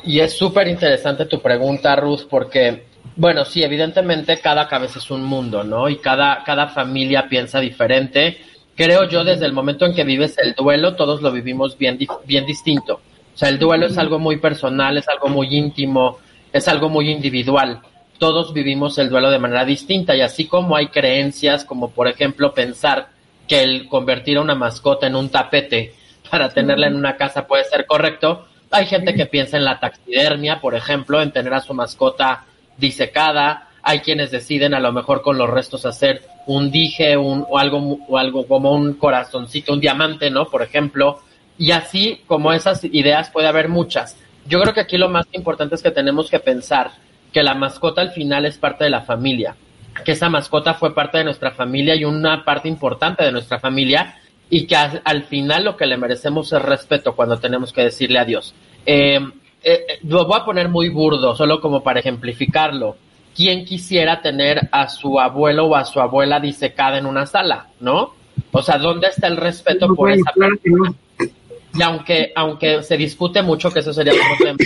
Y es súper interesante tu pregunta, Ruth, porque bueno, sí, evidentemente cada cabeza es un mundo, ¿no? Y cada, cada familia piensa diferente. Creo yo desde el momento en que vives el duelo, todos lo vivimos bien, bien distinto. O sea, el duelo es algo muy personal, es algo muy íntimo, es algo muy individual. Todos vivimos el duelo de manera distinta y así como hay creencias como por ejemplo pensar que el convertir a una mascota en un tapete para tenerla en una casa puede ser correcto, hay gente que piensa en la taxidermia, por ejemplo, en tener a su mascota disecada, hay quienes deciden a lo mejor con los restos hacer un dije un, o, algo, o algo como un corazoncito, un diamante, ¿no? Por ejemplo. Y así como esas ideas puede haber muchas. Yo creo que aquí lo más importante es que tenemos que pensar que la mascota al final es parte de la familia, que esa mascota fue parte de nuestra familia y una parte importante de nuestra familia y que al, final lo que le merecemos es respeto cuando tenemos que decirle adiós. Eh, eh, eh, lo voy a poner muy burdo, solo como para ejemplificarlo. ¿Quién quisiera tener a su abuelo o a su abuela disecada en una sala, no? O sea, ¿dónde está el respeto por esa persona? Y aunque, aunque se discute mucho que eso sería un *coughs* problema,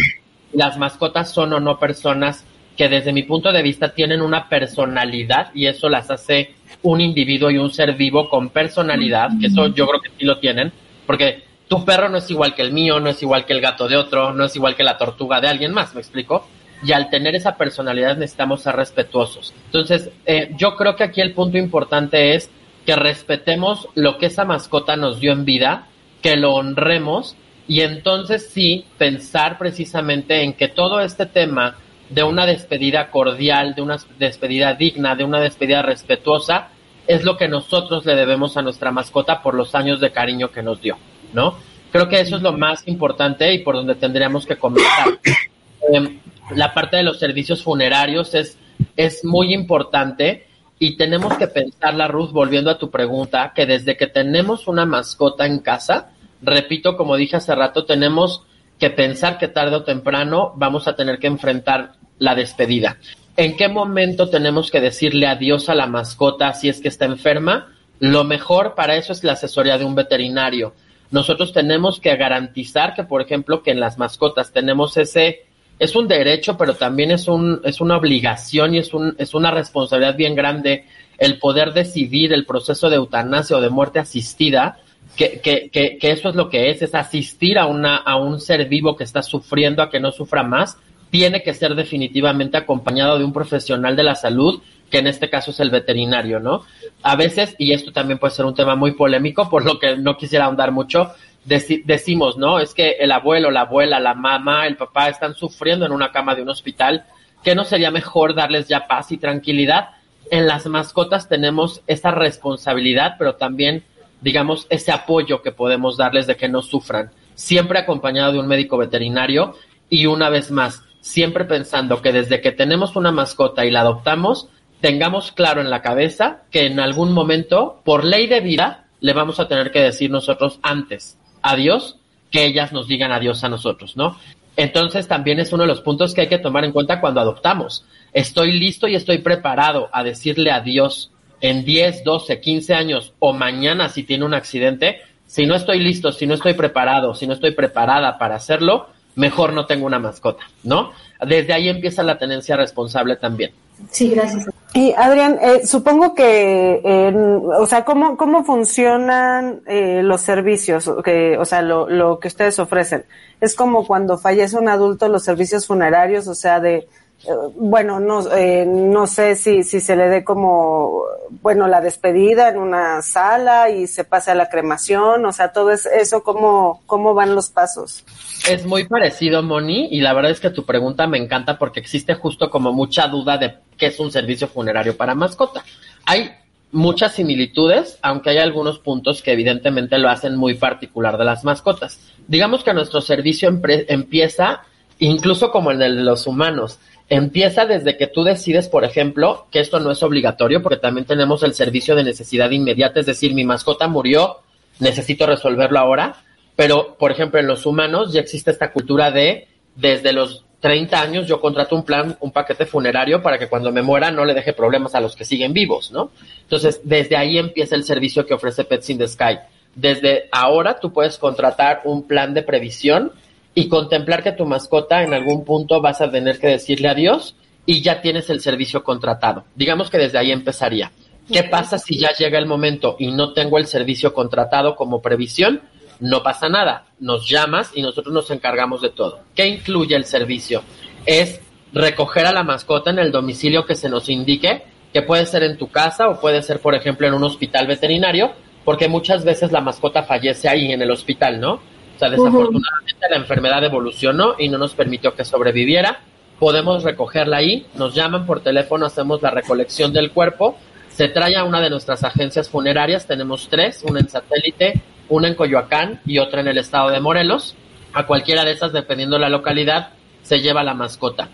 las mascotas son o no personas que desde mi punto de vista tienen una personalidad y eso las hace un individuo y un ser vivo con personalidad, que eso yo creo que sí lo tienen, porque tu perro no es igual que el mío, no es igual que el gato de otro, no es igual que la tortuga de alguien más, ¿me explico? Y al tener esa personalidad necesitamos ser respetuosos. Entonces, eh, yo creo que aquí el punto importante es que respetemos lo que esa mascota nos dio en vida, que lo honremos y entonces sí pensar precisamente en que todo este tema de una despedida cordial, de una despedida digna, de una despedida respetuosa, es lo que nosotros le debemos a nuestra mascota por los años de cariño que nos dio. ¿No? Creo que eso es lo más importante y por donde tendríamos que comenzar. *coughs* Em, la parte de los servicios funerarios es, es muy importante y tenemos que pensar, la Ruth, volviendo a tu pregunta, que desde que tenemos una mascota en casa, repito, como dije hace rato, tenemos que pensar que tarde o temprano vamos a tener que enfrentar la despedida. ¿En qué momento tenemos que decirle adiós a la mascota si es que está enferma? Lo mejor para eso es la asesoría de un veterinario nosotros tenemos que garantizar que, por ejemplo, que en las mascotas tenemos ese, es un derecho, pero también es, un, es una obligación y es, un, es una responsabilidad bien grande el poder decidir el proceso de eutanasia o de muerte asistida, que, que, que, que eso es lo que es, es asistir a, una, a un ser vivo que está sufriendo a que no sufra más, tiene que ser definitivamente acompañado de un profesional de la salud que en este caso es el veterinario, ¿no? A veces, y esto también puede ser un tema muy polémico, por lo que no quisiera ahondar mucho, decimos, ¿no? Es que el abuelo, la abuela, la mamá, el papá están sufriendo en una cama de un hospital, ¿qué no sería mejor darles ya paz y tranquilidad? En las mascotas tenemos esa responsabilidad, pero también, digamos, ese apoyo que podemos darles de que no sufran, siempre acompañado de un médico veterinario y una vez más, siempre pensando que desde que tenemos una mascota y la adoptamos, tengamos claro en la cabeza que en algún momento, por ley de vida, le vamos a tener que decir nosotros antes adiós que ellas nos digan adiós a nosotros, ¿no? Entonces también es uno de los puntos que hay que tomar en cuenta cuando adoptamos. Estoy listo y estoy preparado a decirle adiós en 10, 12, 15 años o mañana si tiene un accidente. Si no estoy listo, si no estoy preparado, si no estoy preparada para hacerlo, mejor no tengo una mascota, ¿no? Desde ahí empieza la tenencia responsable también. Sí, gracias. Y Adrián, eh, supongo que, o sea, ¿cómo, cómo funcionan eh, los servicios, que, o sea, lo, lo que ustedes ofrecen? Es como cuando fallece un adulto, los servicios funerarios, o sea, de eh, bueno, no, eh, no sé si, si se le dé como, bueno, la despedida en una sala y se pase a la cremación, o sea, todo es, eso, ¿cómo, ¿cómo van los pasos? Es muy parecido, Moni, y la verdad es que tu pregunta me encanta porque existe justo como mucha duda de qué es un servicio funerario para mascota. Hay muchas similitudes, aunque hay algunos puntos que evidentemente lo hacen muy particular de las mascotas. Digamos que nuestro servicio empieza incluso como el de los humanos. Empieza desde que tú decides, por ejemplo, que esto no es obligatorio, porque también tenemos el servicio de necesidad inmediata, es decir, mi mascota murió, necesito resolverlo ahora, pero, por ejemplo, en los humanos ya existe esta cultura de, desde los 30 años yo contrato un plan, un paquete funerario para que cuando me muera no le deje problemas a los que siguen vivos, ¿no? Entonces, desde ahí empieza el servicio que ofrece Pets in the Sky. Desde ahora tú puedes contratar un plan de previsión y contemplar que tu mascota en algún punto vas a tener que decirle adiós y ya tienes el servicio contratado. Digamos que desde ahí empezaría. ¿Qué pasa si ya llega el momento y no tengo el servicio contratado como previsión? No pasa nada. Nos llamas y nosotros nos encargamos de todo. ¿Qué incluye el servicio? Es recoger a la mascota en el domicilio que se nos indique, que puede ser en tu casa o puede ser, por ejemplo, en un hospital veterinario, porque muchas veces la mascota fallece ahí en el hospital, ¿no? O sea, desafortunadamente la enfermedad evolucionó y no nos permitió que sobreviviera. Podemos recogerla ahí, nos llaman por teléfono, hacemos la recolección del cuerpo, se trae a una de nuestras agencias funerarias, tenemos tres, una en satélite, una en Coyoacán y otra en el estado de Morelos. A cualquiera de esas, dependiendo la localidad, se lleva la mascota.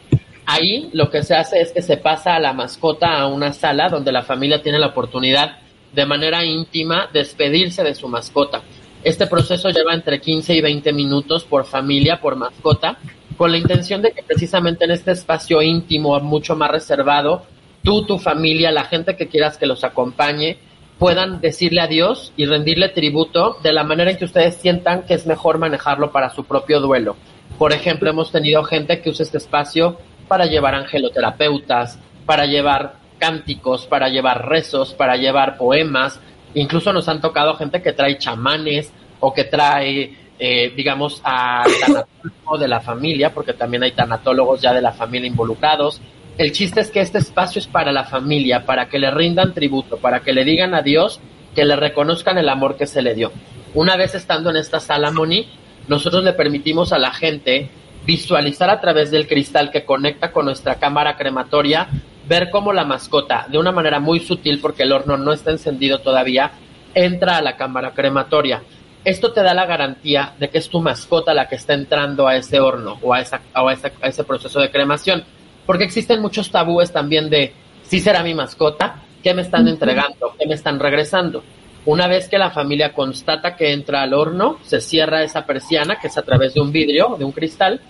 Ahí lo que se hace es que se pasa a la mascota a una sala donde la familia tiene la oportunidad de manera íntima despedirse de su mascota. Este proceso lleva entre 15 y 20 minutos por familia, por mascota, con la intención de que precisamente en este espacio íntimo, mucho más reservado, tú, tu familia, la gente que quieras que los acompañe, puedan decirle adiós y rendirle tributo de la manera en que ustedes sientan que es mejor manejarlo para su propio duelo. Por ejemplo, hemos tenido gente que usa este espacio para llevar angeloterapeutas, para llevar cánticos, para llevar rezos, para llevar poemas, Incluso nos han tocado gente que trae chamanes o que trae, eh, digamos, a tanatólogo de la familia, porque también hay tanatólogos ya de la familia involucrados. El chiste es que este espacio es para la familia, para que le rindan tributo, para que le digan a Dios, que le reconozcan el amor que se le dio. Una vez estando en esta sala, Moni, nosotros le permitimos a la gente visualizar a través del cristal que conecta con nuestra cámara crematoria ver cómo la mascota, de una manera muy sutil, porque el horno no está encendido todavía, entra a la cámara crematoria. Esto te da la garantía de que es tu mascota la que está entrando a ese horno o a, esa, a, ese proceso de cremación. Porque existen muchos tabúes también de si será mi mascota, qué me están entregando, qué me están regresando. Una vez que la familia constata que entra al horno, se cierra esa persiana, que es a través de un vidrio, de un cristal,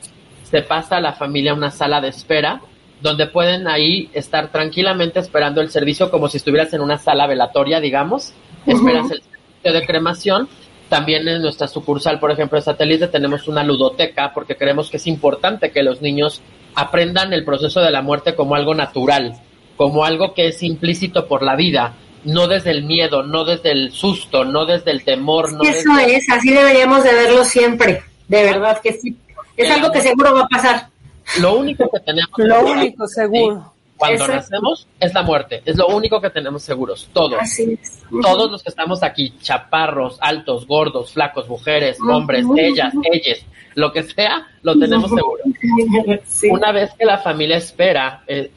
se pasa a la familia a una sala de espera donde pueden ahí estar tranquilamente esperando el servicio como si estuvieras en una sala velatoria, digamos. Esperas el servicio de cremación. También en nuestra sucursal, por ejemplo, de satélite, tenemos una ludoteca porque creemos que es importante que los niños aprendan el proceso de la muerte como algo natural, como algo que es implícito por la vida, no desde el miedo, no desde el susto, no desde el temor. No Eso es, así deberíamos de verlo siempre, de verdad que sí. Es algo que seguro va a pasar. Lo único que tenemos. *laughs* Lo único seguro. Cuando nacemos es la muerte, es lo único que tenemos seguros, todos. Todos los que estamos aquí, chaparros, altos, gordos, flacos, mujeres, hombres, ellas, ellas, lo que sea, lo tenemos seguro. *laughs* Una vez que la familia espera, eh,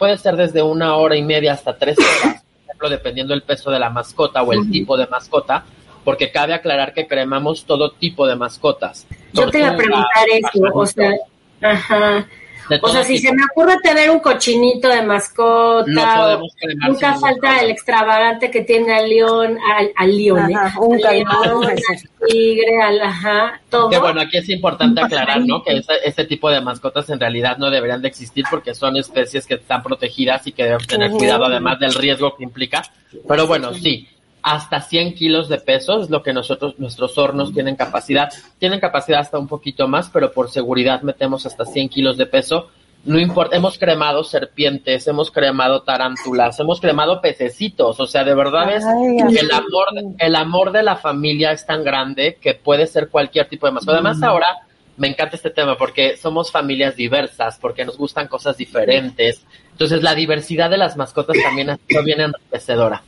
puede ser desde una hora y media hasta tres horas, ejemplo, dependiendo del peso de la mascota o el tipo de mascota, porque cabe aclarar que cremamos todo tipo de mascotas. Yo te iba a preguntar eso, o sea, Ajá. O sea, si se me ocurre tener un cochinito de mascota, nunca falta el extravagante que tiene al león, al, león, ¿eh? un al tigre, al, ajá, todo. Que bueno, aquí es importante aclarar, ¿no? Que ese, tipo de mascotas en realidad no deberían de existir porque son especies que están protegidas y que deben tener cuidado además del riesgo que implica. Pero bueno, sí, hasta 100 kilos de peso es lo que nosotros, nuestros hornos tienen capacidad. Tienen capacidad hasta un poquito más, pero por seguridad metemos hasta 100 kilos de peso. No importa, hemos cremado serpientes, hemos cremado tarántulas, hemos cremado pececitos, o sea, de verdad es el amor, el amor de la familia es tan grande que puede ser cualquier tipo de mascota. Además, ahora me encanta este tema porque somos familias diversas, porque nos gustan cosas diferentes. Entonces, la diversidad de las mascotas también ha sido bien enriquecedora.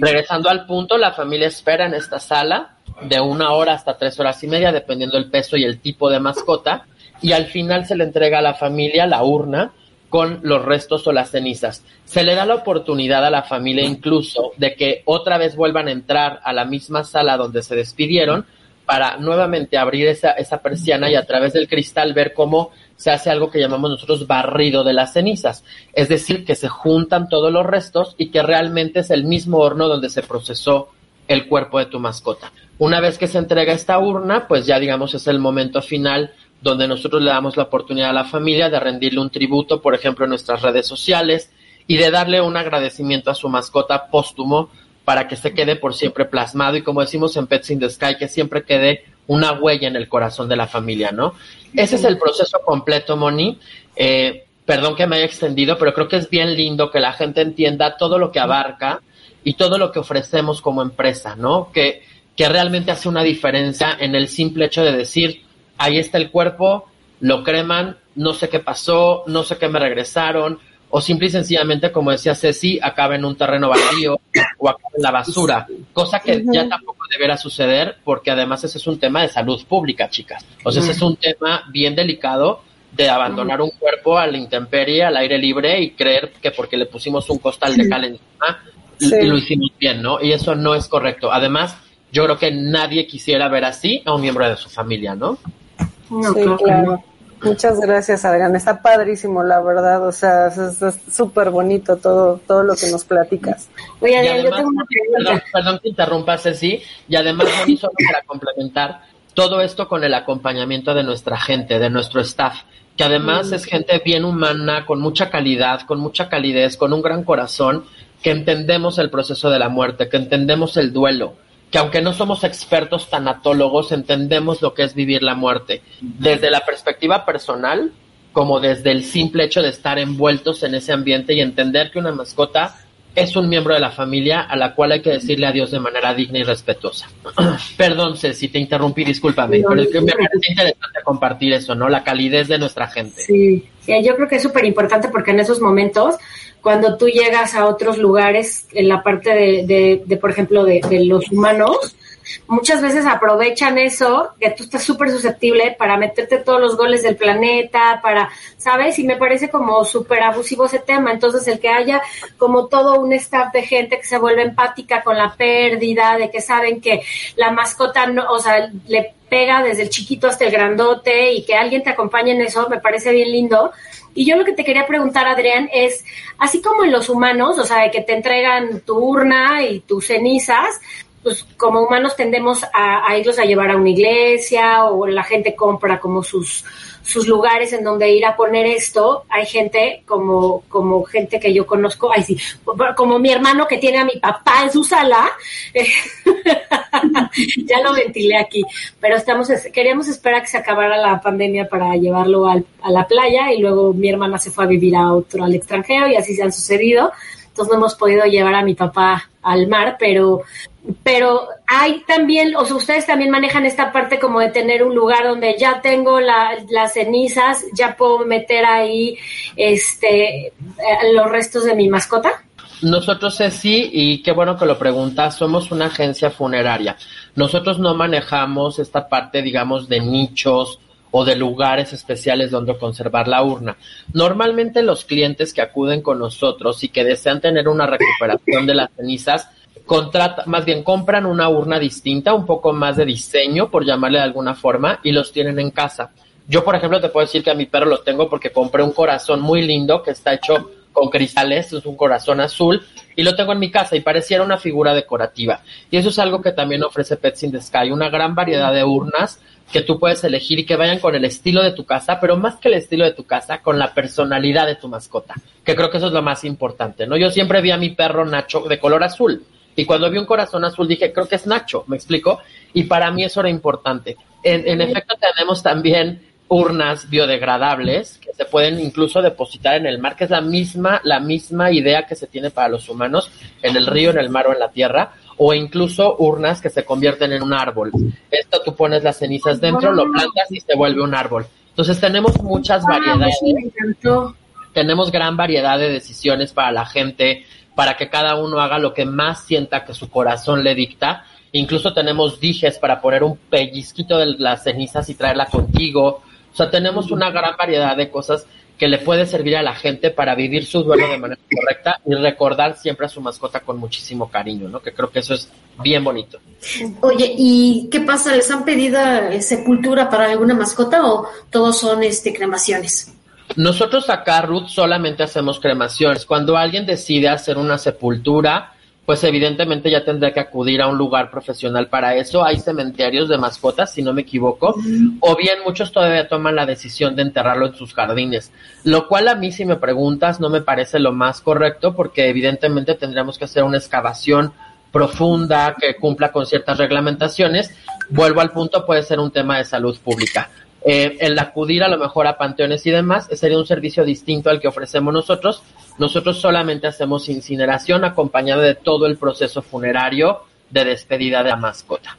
Regresando al punto, la familia espera en esta sala de una hora hasta tres horas y media, dependiendo del peso y el tipo de mascota, y al final se le entrega a la familia la urna con los restos o las cenizas. Se le da la oportunidad a la familia incluso de que otra vez vuelvan a entrar a la misma sala donde se despidieron para nuevamente abrir esa, esa persiana y a través del cristal ver cómo se hace algo que llamamos nosotros barrido de las cenizas. Es decir, que se juntan todos los restos y que realmente es el mismo horno donde se procesó el cuerpo de tu mascota. Una vez que se entrega esta urna, pues ya digamos es el momento final donde nosotros le damos la oportunidad a la familia de rendirle un tributo, por ejemplo, en nuestras redes sociales y de darle un agradecimiento a su mascota póstumo para que se quede por siempre plasmado y como decimos en Pets in the Sky, que siempre quede una huella en el corazón de la familia, ¿no? Ese es el proceso completo, Moni. Eh, perdón que me haya extendido, pero creo que es bien lindo que la gente entienda todo lo que abarca y todo lo que ofrecemos como empresa, ¿no? Que, que realmente hace una diferencia en el simple hecho de decir, ahí está el cuerpo, lo creman, no sé qué pasó, no sé qué me regresaron, o simple y sencillamente, como decía Ceci, acaba en un terreno baldío o acaba en la basura, cosa que ya tampoco deberá suceder porque además ese es un tema de salud pública, chicas. O sea, ese es un tema bien delicado de abandonar un cuerpo a la intemperie, al aire libre y creer que porque le pusimos un costal de cal encima lo hicimos bien, ¿no? Y eso no es correcto. Además, yo creo que nadie quisiera ver así a un miembro de su familia, ¿no? sí, claro. Muchas gracias, Adrián. Está padrísimo, la verdad. O sea, es súper bonito todo, todo lo que nos platicas. Oye, Adrián, yo tengo una pregunta. Perdón, que interrumpa, Ceci. Y además, solo para complementar, todo esto con el acompañamiento de nuestra gente, de nuestro staff, que además es gente bien humana, con mucha calidad, con mucha calidez, con un gran corazón, que entendemos el proceso de la muerte, que entendemos el duelo que aunque no somos expertos tanatólogos, entendemos lo que es vivir la muerte, desde la perspectiva personal, como desde el simple hecho de estar envueltos en ese ambiente y entender que una mascota es un miembro de la familia a la cual hay que decirle adiós de manera digna y respetuosa. *clears throat* Perdón, si te interrumpí, discúlpame, pero es que me parece interesante compartir eso, ¿no? La calidez de nuestra gente. Sí, yo creo que es súper importante porque en esos momentos cuando tú llegas a otros lugares, en la parte de, de, por ejemplo, de, de, los humanos, muchas veces aprovechan eso, que tú estás súper susceptible para meterte todos los goles del planeta, para, ¿sabes? Y me parece como súper abusivo ese tema. Entonces, el que haya como todo un staff de gente que se vuelve empática con la pérdida, de que saben que la mascota, no, o sea, le pega desde el chiquito hasta el grandote y que alguien te acompañe en eso, me parece bien lindo. Y yo lo que te quería preguntar, Adrián, es, así como en los humanos, o sea, que te entregan tu urna y tus cenizas, pues como humanos tendemos a, a irlos a llevar a una iglesia o la gente compra como sus sus lugares en donde ir a poner esto, hay gente como, como gente que yo conozco, ay sí, como mi hermano que tiene a mi papá en su sala, *laughs* ya lo ventilé aquí, pero estamos, queríamos esperar que se acabara la pandemia para llevarlo al, a la playa y luego mi hermana se fue a vivir a otro, al extranjero y así se han sucedido, entonces no hemos podido llevar a mi papá al mar, pero pero hay también, o sea, ustedes también manejan esta parte como de tener un lugar donde ya tengo las cenizas, ya puedo meter ahí este eh, los restos de mi mascota. Nosotros sí, y qué bueno que lo preguntas, somos una agencia funeraria. Nosotros no manejamos esta parte, digamos, de nichos o de lugares especiales donde conservar la urna. Normalmente los clientes que acuden con nosotros y que desean tener una recuperación de las cenizas, contrata, más bien compran una urna distinta, un poco más de diseño, por llamarle de alguna forma, y los tienen en casa. Yo, por ejemplo, te puedo decir que a mi perro lo tengo porque compré un corazón muy lindo que está hecho con cristales, es un corazón azul, y lo tengo en mi casa y pareciera una figura decorativa. Y eso es algo que también ofrece Pets in the Sky, una gran variedad de urnas que tú puedes elegir y que vayan con el estilo de tu casa, pero más que el estilo de tu casa, con la personalidad de tu mascota, que creo que eso es lo más importante, ¿no? Yo siempre vi a mi perro Nacho de color azul, y cuando vi un corazón azul dije, creo que es Nacho, ¿me explico? Y para mí eso era importante. En, efecto, tenemos también urnas biodegradables que se pueden incluso depositar en el mar, que es la misma, la misma idea que se tiene para los humanos en el río, en el mar o en la tierra. o incluso urnas que se convierten en un árbol. Esto tú pones las cenizas dentro, lo plantas y se vuelve un árbol. Entonces tenemos muchas Ah, variedades. Tenemos gran variedad de decisiones para la gente, para que cada uno haga lo que más sienta que su corazón le dicta. Incluso tenemos dijes para poner un pellizquito de las cenizas y traerla contigo. O sea, tenemos una gran variedad de cosas que le puede servir a la gente para vivir su duelo de manera correcta y recordar siempre a su mascota con muchísimo cariño, ¿no? Que creo que eso es bien bonito. Oye, ¿y qué pasa? ¿Les han pedido eh, sepultura para alguna mascota o todos son este cremaciones? Nosotros acá, Ruth, solamente hacemos cremaciones. Cuando alguien decide hacer una sepultura, pues evidentemente ya tendrá que acudir a un lugar profesional para eso. Hay cementerios de mascotas, si no me equivoco, o bien muchos todavía toman la decisión de enterrarlo en sus jardines, lo cual a mí, si me preguntas, no me parece lo más correcto porque evidentemente tendríamos que hacer una excavación profunda que cumpla con ciertas reglamentaciones. Vuelvo al punto, puede ser un tema de salud pública. Eh, el acudir a lo mejor a panteones y demás sería un servicio distinto al que ofrecemos nosotros. Nosotros solamente hacemos incineración acompañada de todo el proceso funerario de despedida de la mascota.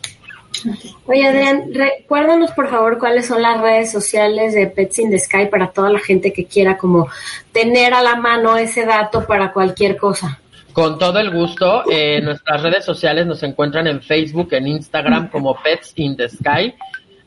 Oye, Adrián, recuérdanos por favor cuáles son las redes sociales de Pets in the Sky para toda la gente que quiera como tener a la mano ese dato para cualquier cosa. Con todo el gusto, eh, nuestras redes sociales nos encuentran en Facebook, en Instagram como Pets in the Sky.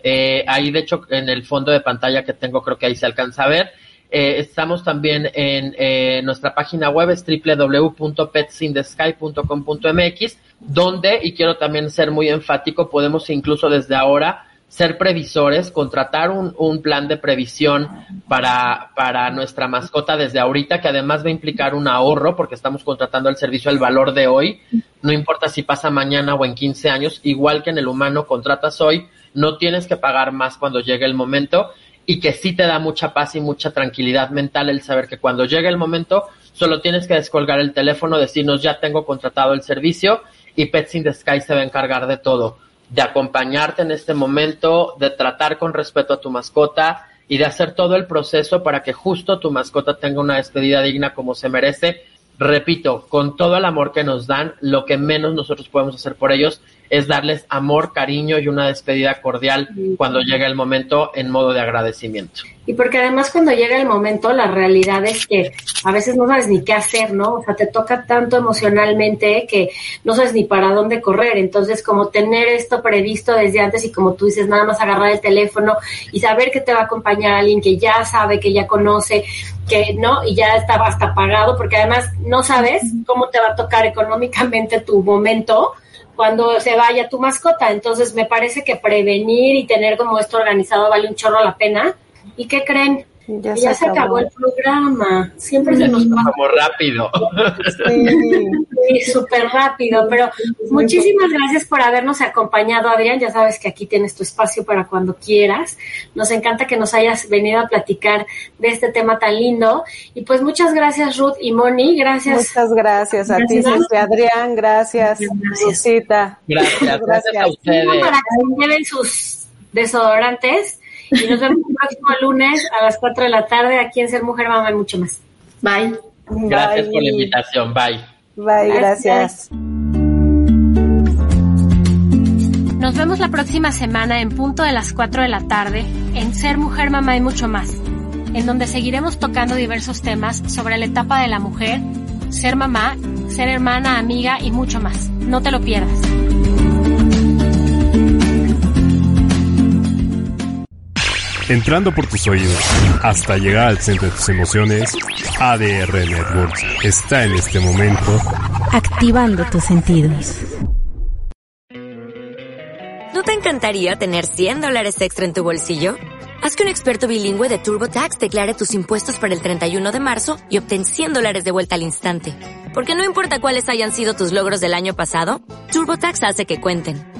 Eh, ahí, de hecho, en el fondo de pantalla que tengo, creo que ahí se alcanza a ver. Eh, estamos también en eh, nuestra página web, es www.petsinthesky.com.mx, donde, y quiero también ser muy enfático, podemos incluso desde ahora ser previsores, contratar un, un plan de previsión para, para nuestra mascota desde ahorita, que además va a implicar un ahorro, porque estamos contratando el servicio al valor de hoy. No importa si pasa mañana o en 15 años, igual que en el humano contratas hoy, no tienes que pagar más cuando llegue el momento y que sí te da mucha paz y mucha tranquilidad mental el saber que cuando llegue el momento solo tienes que descolgar el teléfono, decirnos ya tengo contratado el servicio y Pets in the Sky se va a encargar de todo, de acompañarte en este momento, de tratar con respeto a tu mascota y de hacer todo el proceso para que justo tu mascota tenga una despedida digna como se merece. Repito, con todo el amor que nos dan, lo que menos nosotros podemos hacer por ellos es darles amor, cariño y una despedida cordial cuando llegue el momento en modo de agradecimiento. Y porque además cuando llega el momento, la realidad es que a veces no sabes ni qué hacer, ¿no? O sea, te toca tanto emocionalmente que no sabes ni para dónde correr. Entonces, como tener esto previsto desde antes y como tú dices, nada más agarrar el teléfono y saber que te va a acompañar alguien que ya sabe, que ya conoce, que no, y ya estaba hasta pagado, porque además no sabes cómo te va a tocar económicamente tu momento cuando se vaya tu mascota. Entonces, me parece que prevenir y tener como esto organizado vale un chorro la pena. ¿Y qué creen? Ya, Ya se acabó el programa. Siempre se nos pasa. Como rápido. Sí, súper rápido, pero muchísimas gracias por habernos acompañado, Adrián. Ya sabes que aquí tienes tu espacio para cuando quieras. Nos encanta que nos hayas venido a platicar de este tema tan lindo. Y pues muchas gracias, Ruth y Moni. Gracias. Muchas gracias a ti, Gracias. Ceci, Adrián. Gracias, Rosita. Gracias, gracias a ustedes. Para que lleven sus desodorantes. Y nos vemos el próximo lunes a las 4 de la tarde aquí en Ser Mujer, Mamá y mucho más. Bye. Gracias por la Bye. invitación. Bye. Bye, gracias. Nos vemos la próxima semana en punto de las 4 de la tarde en Ser Mujer, Mamá y mucho más, en donde seguiremos tocando diversos temas sobre la etapa de la mujer, ser mamá, ser hermana, amiga y mucho más. No te lo pierdas. Entrando por tus oídos hasta llegar al centro de tus emociones, ADR Networks está en este momento Activando tus sentidos. ¿No te encantaría tener 100 dólares extra en tu bolsillo? Haz que un experto bilingüe de TurboTax declare tus impuestos para el 31 de marzo y obtén 100 dólares de vuelta al instante. Porque no importa cuáles hayan sido tus logros del año pasado, TurboTax hace que cuenten.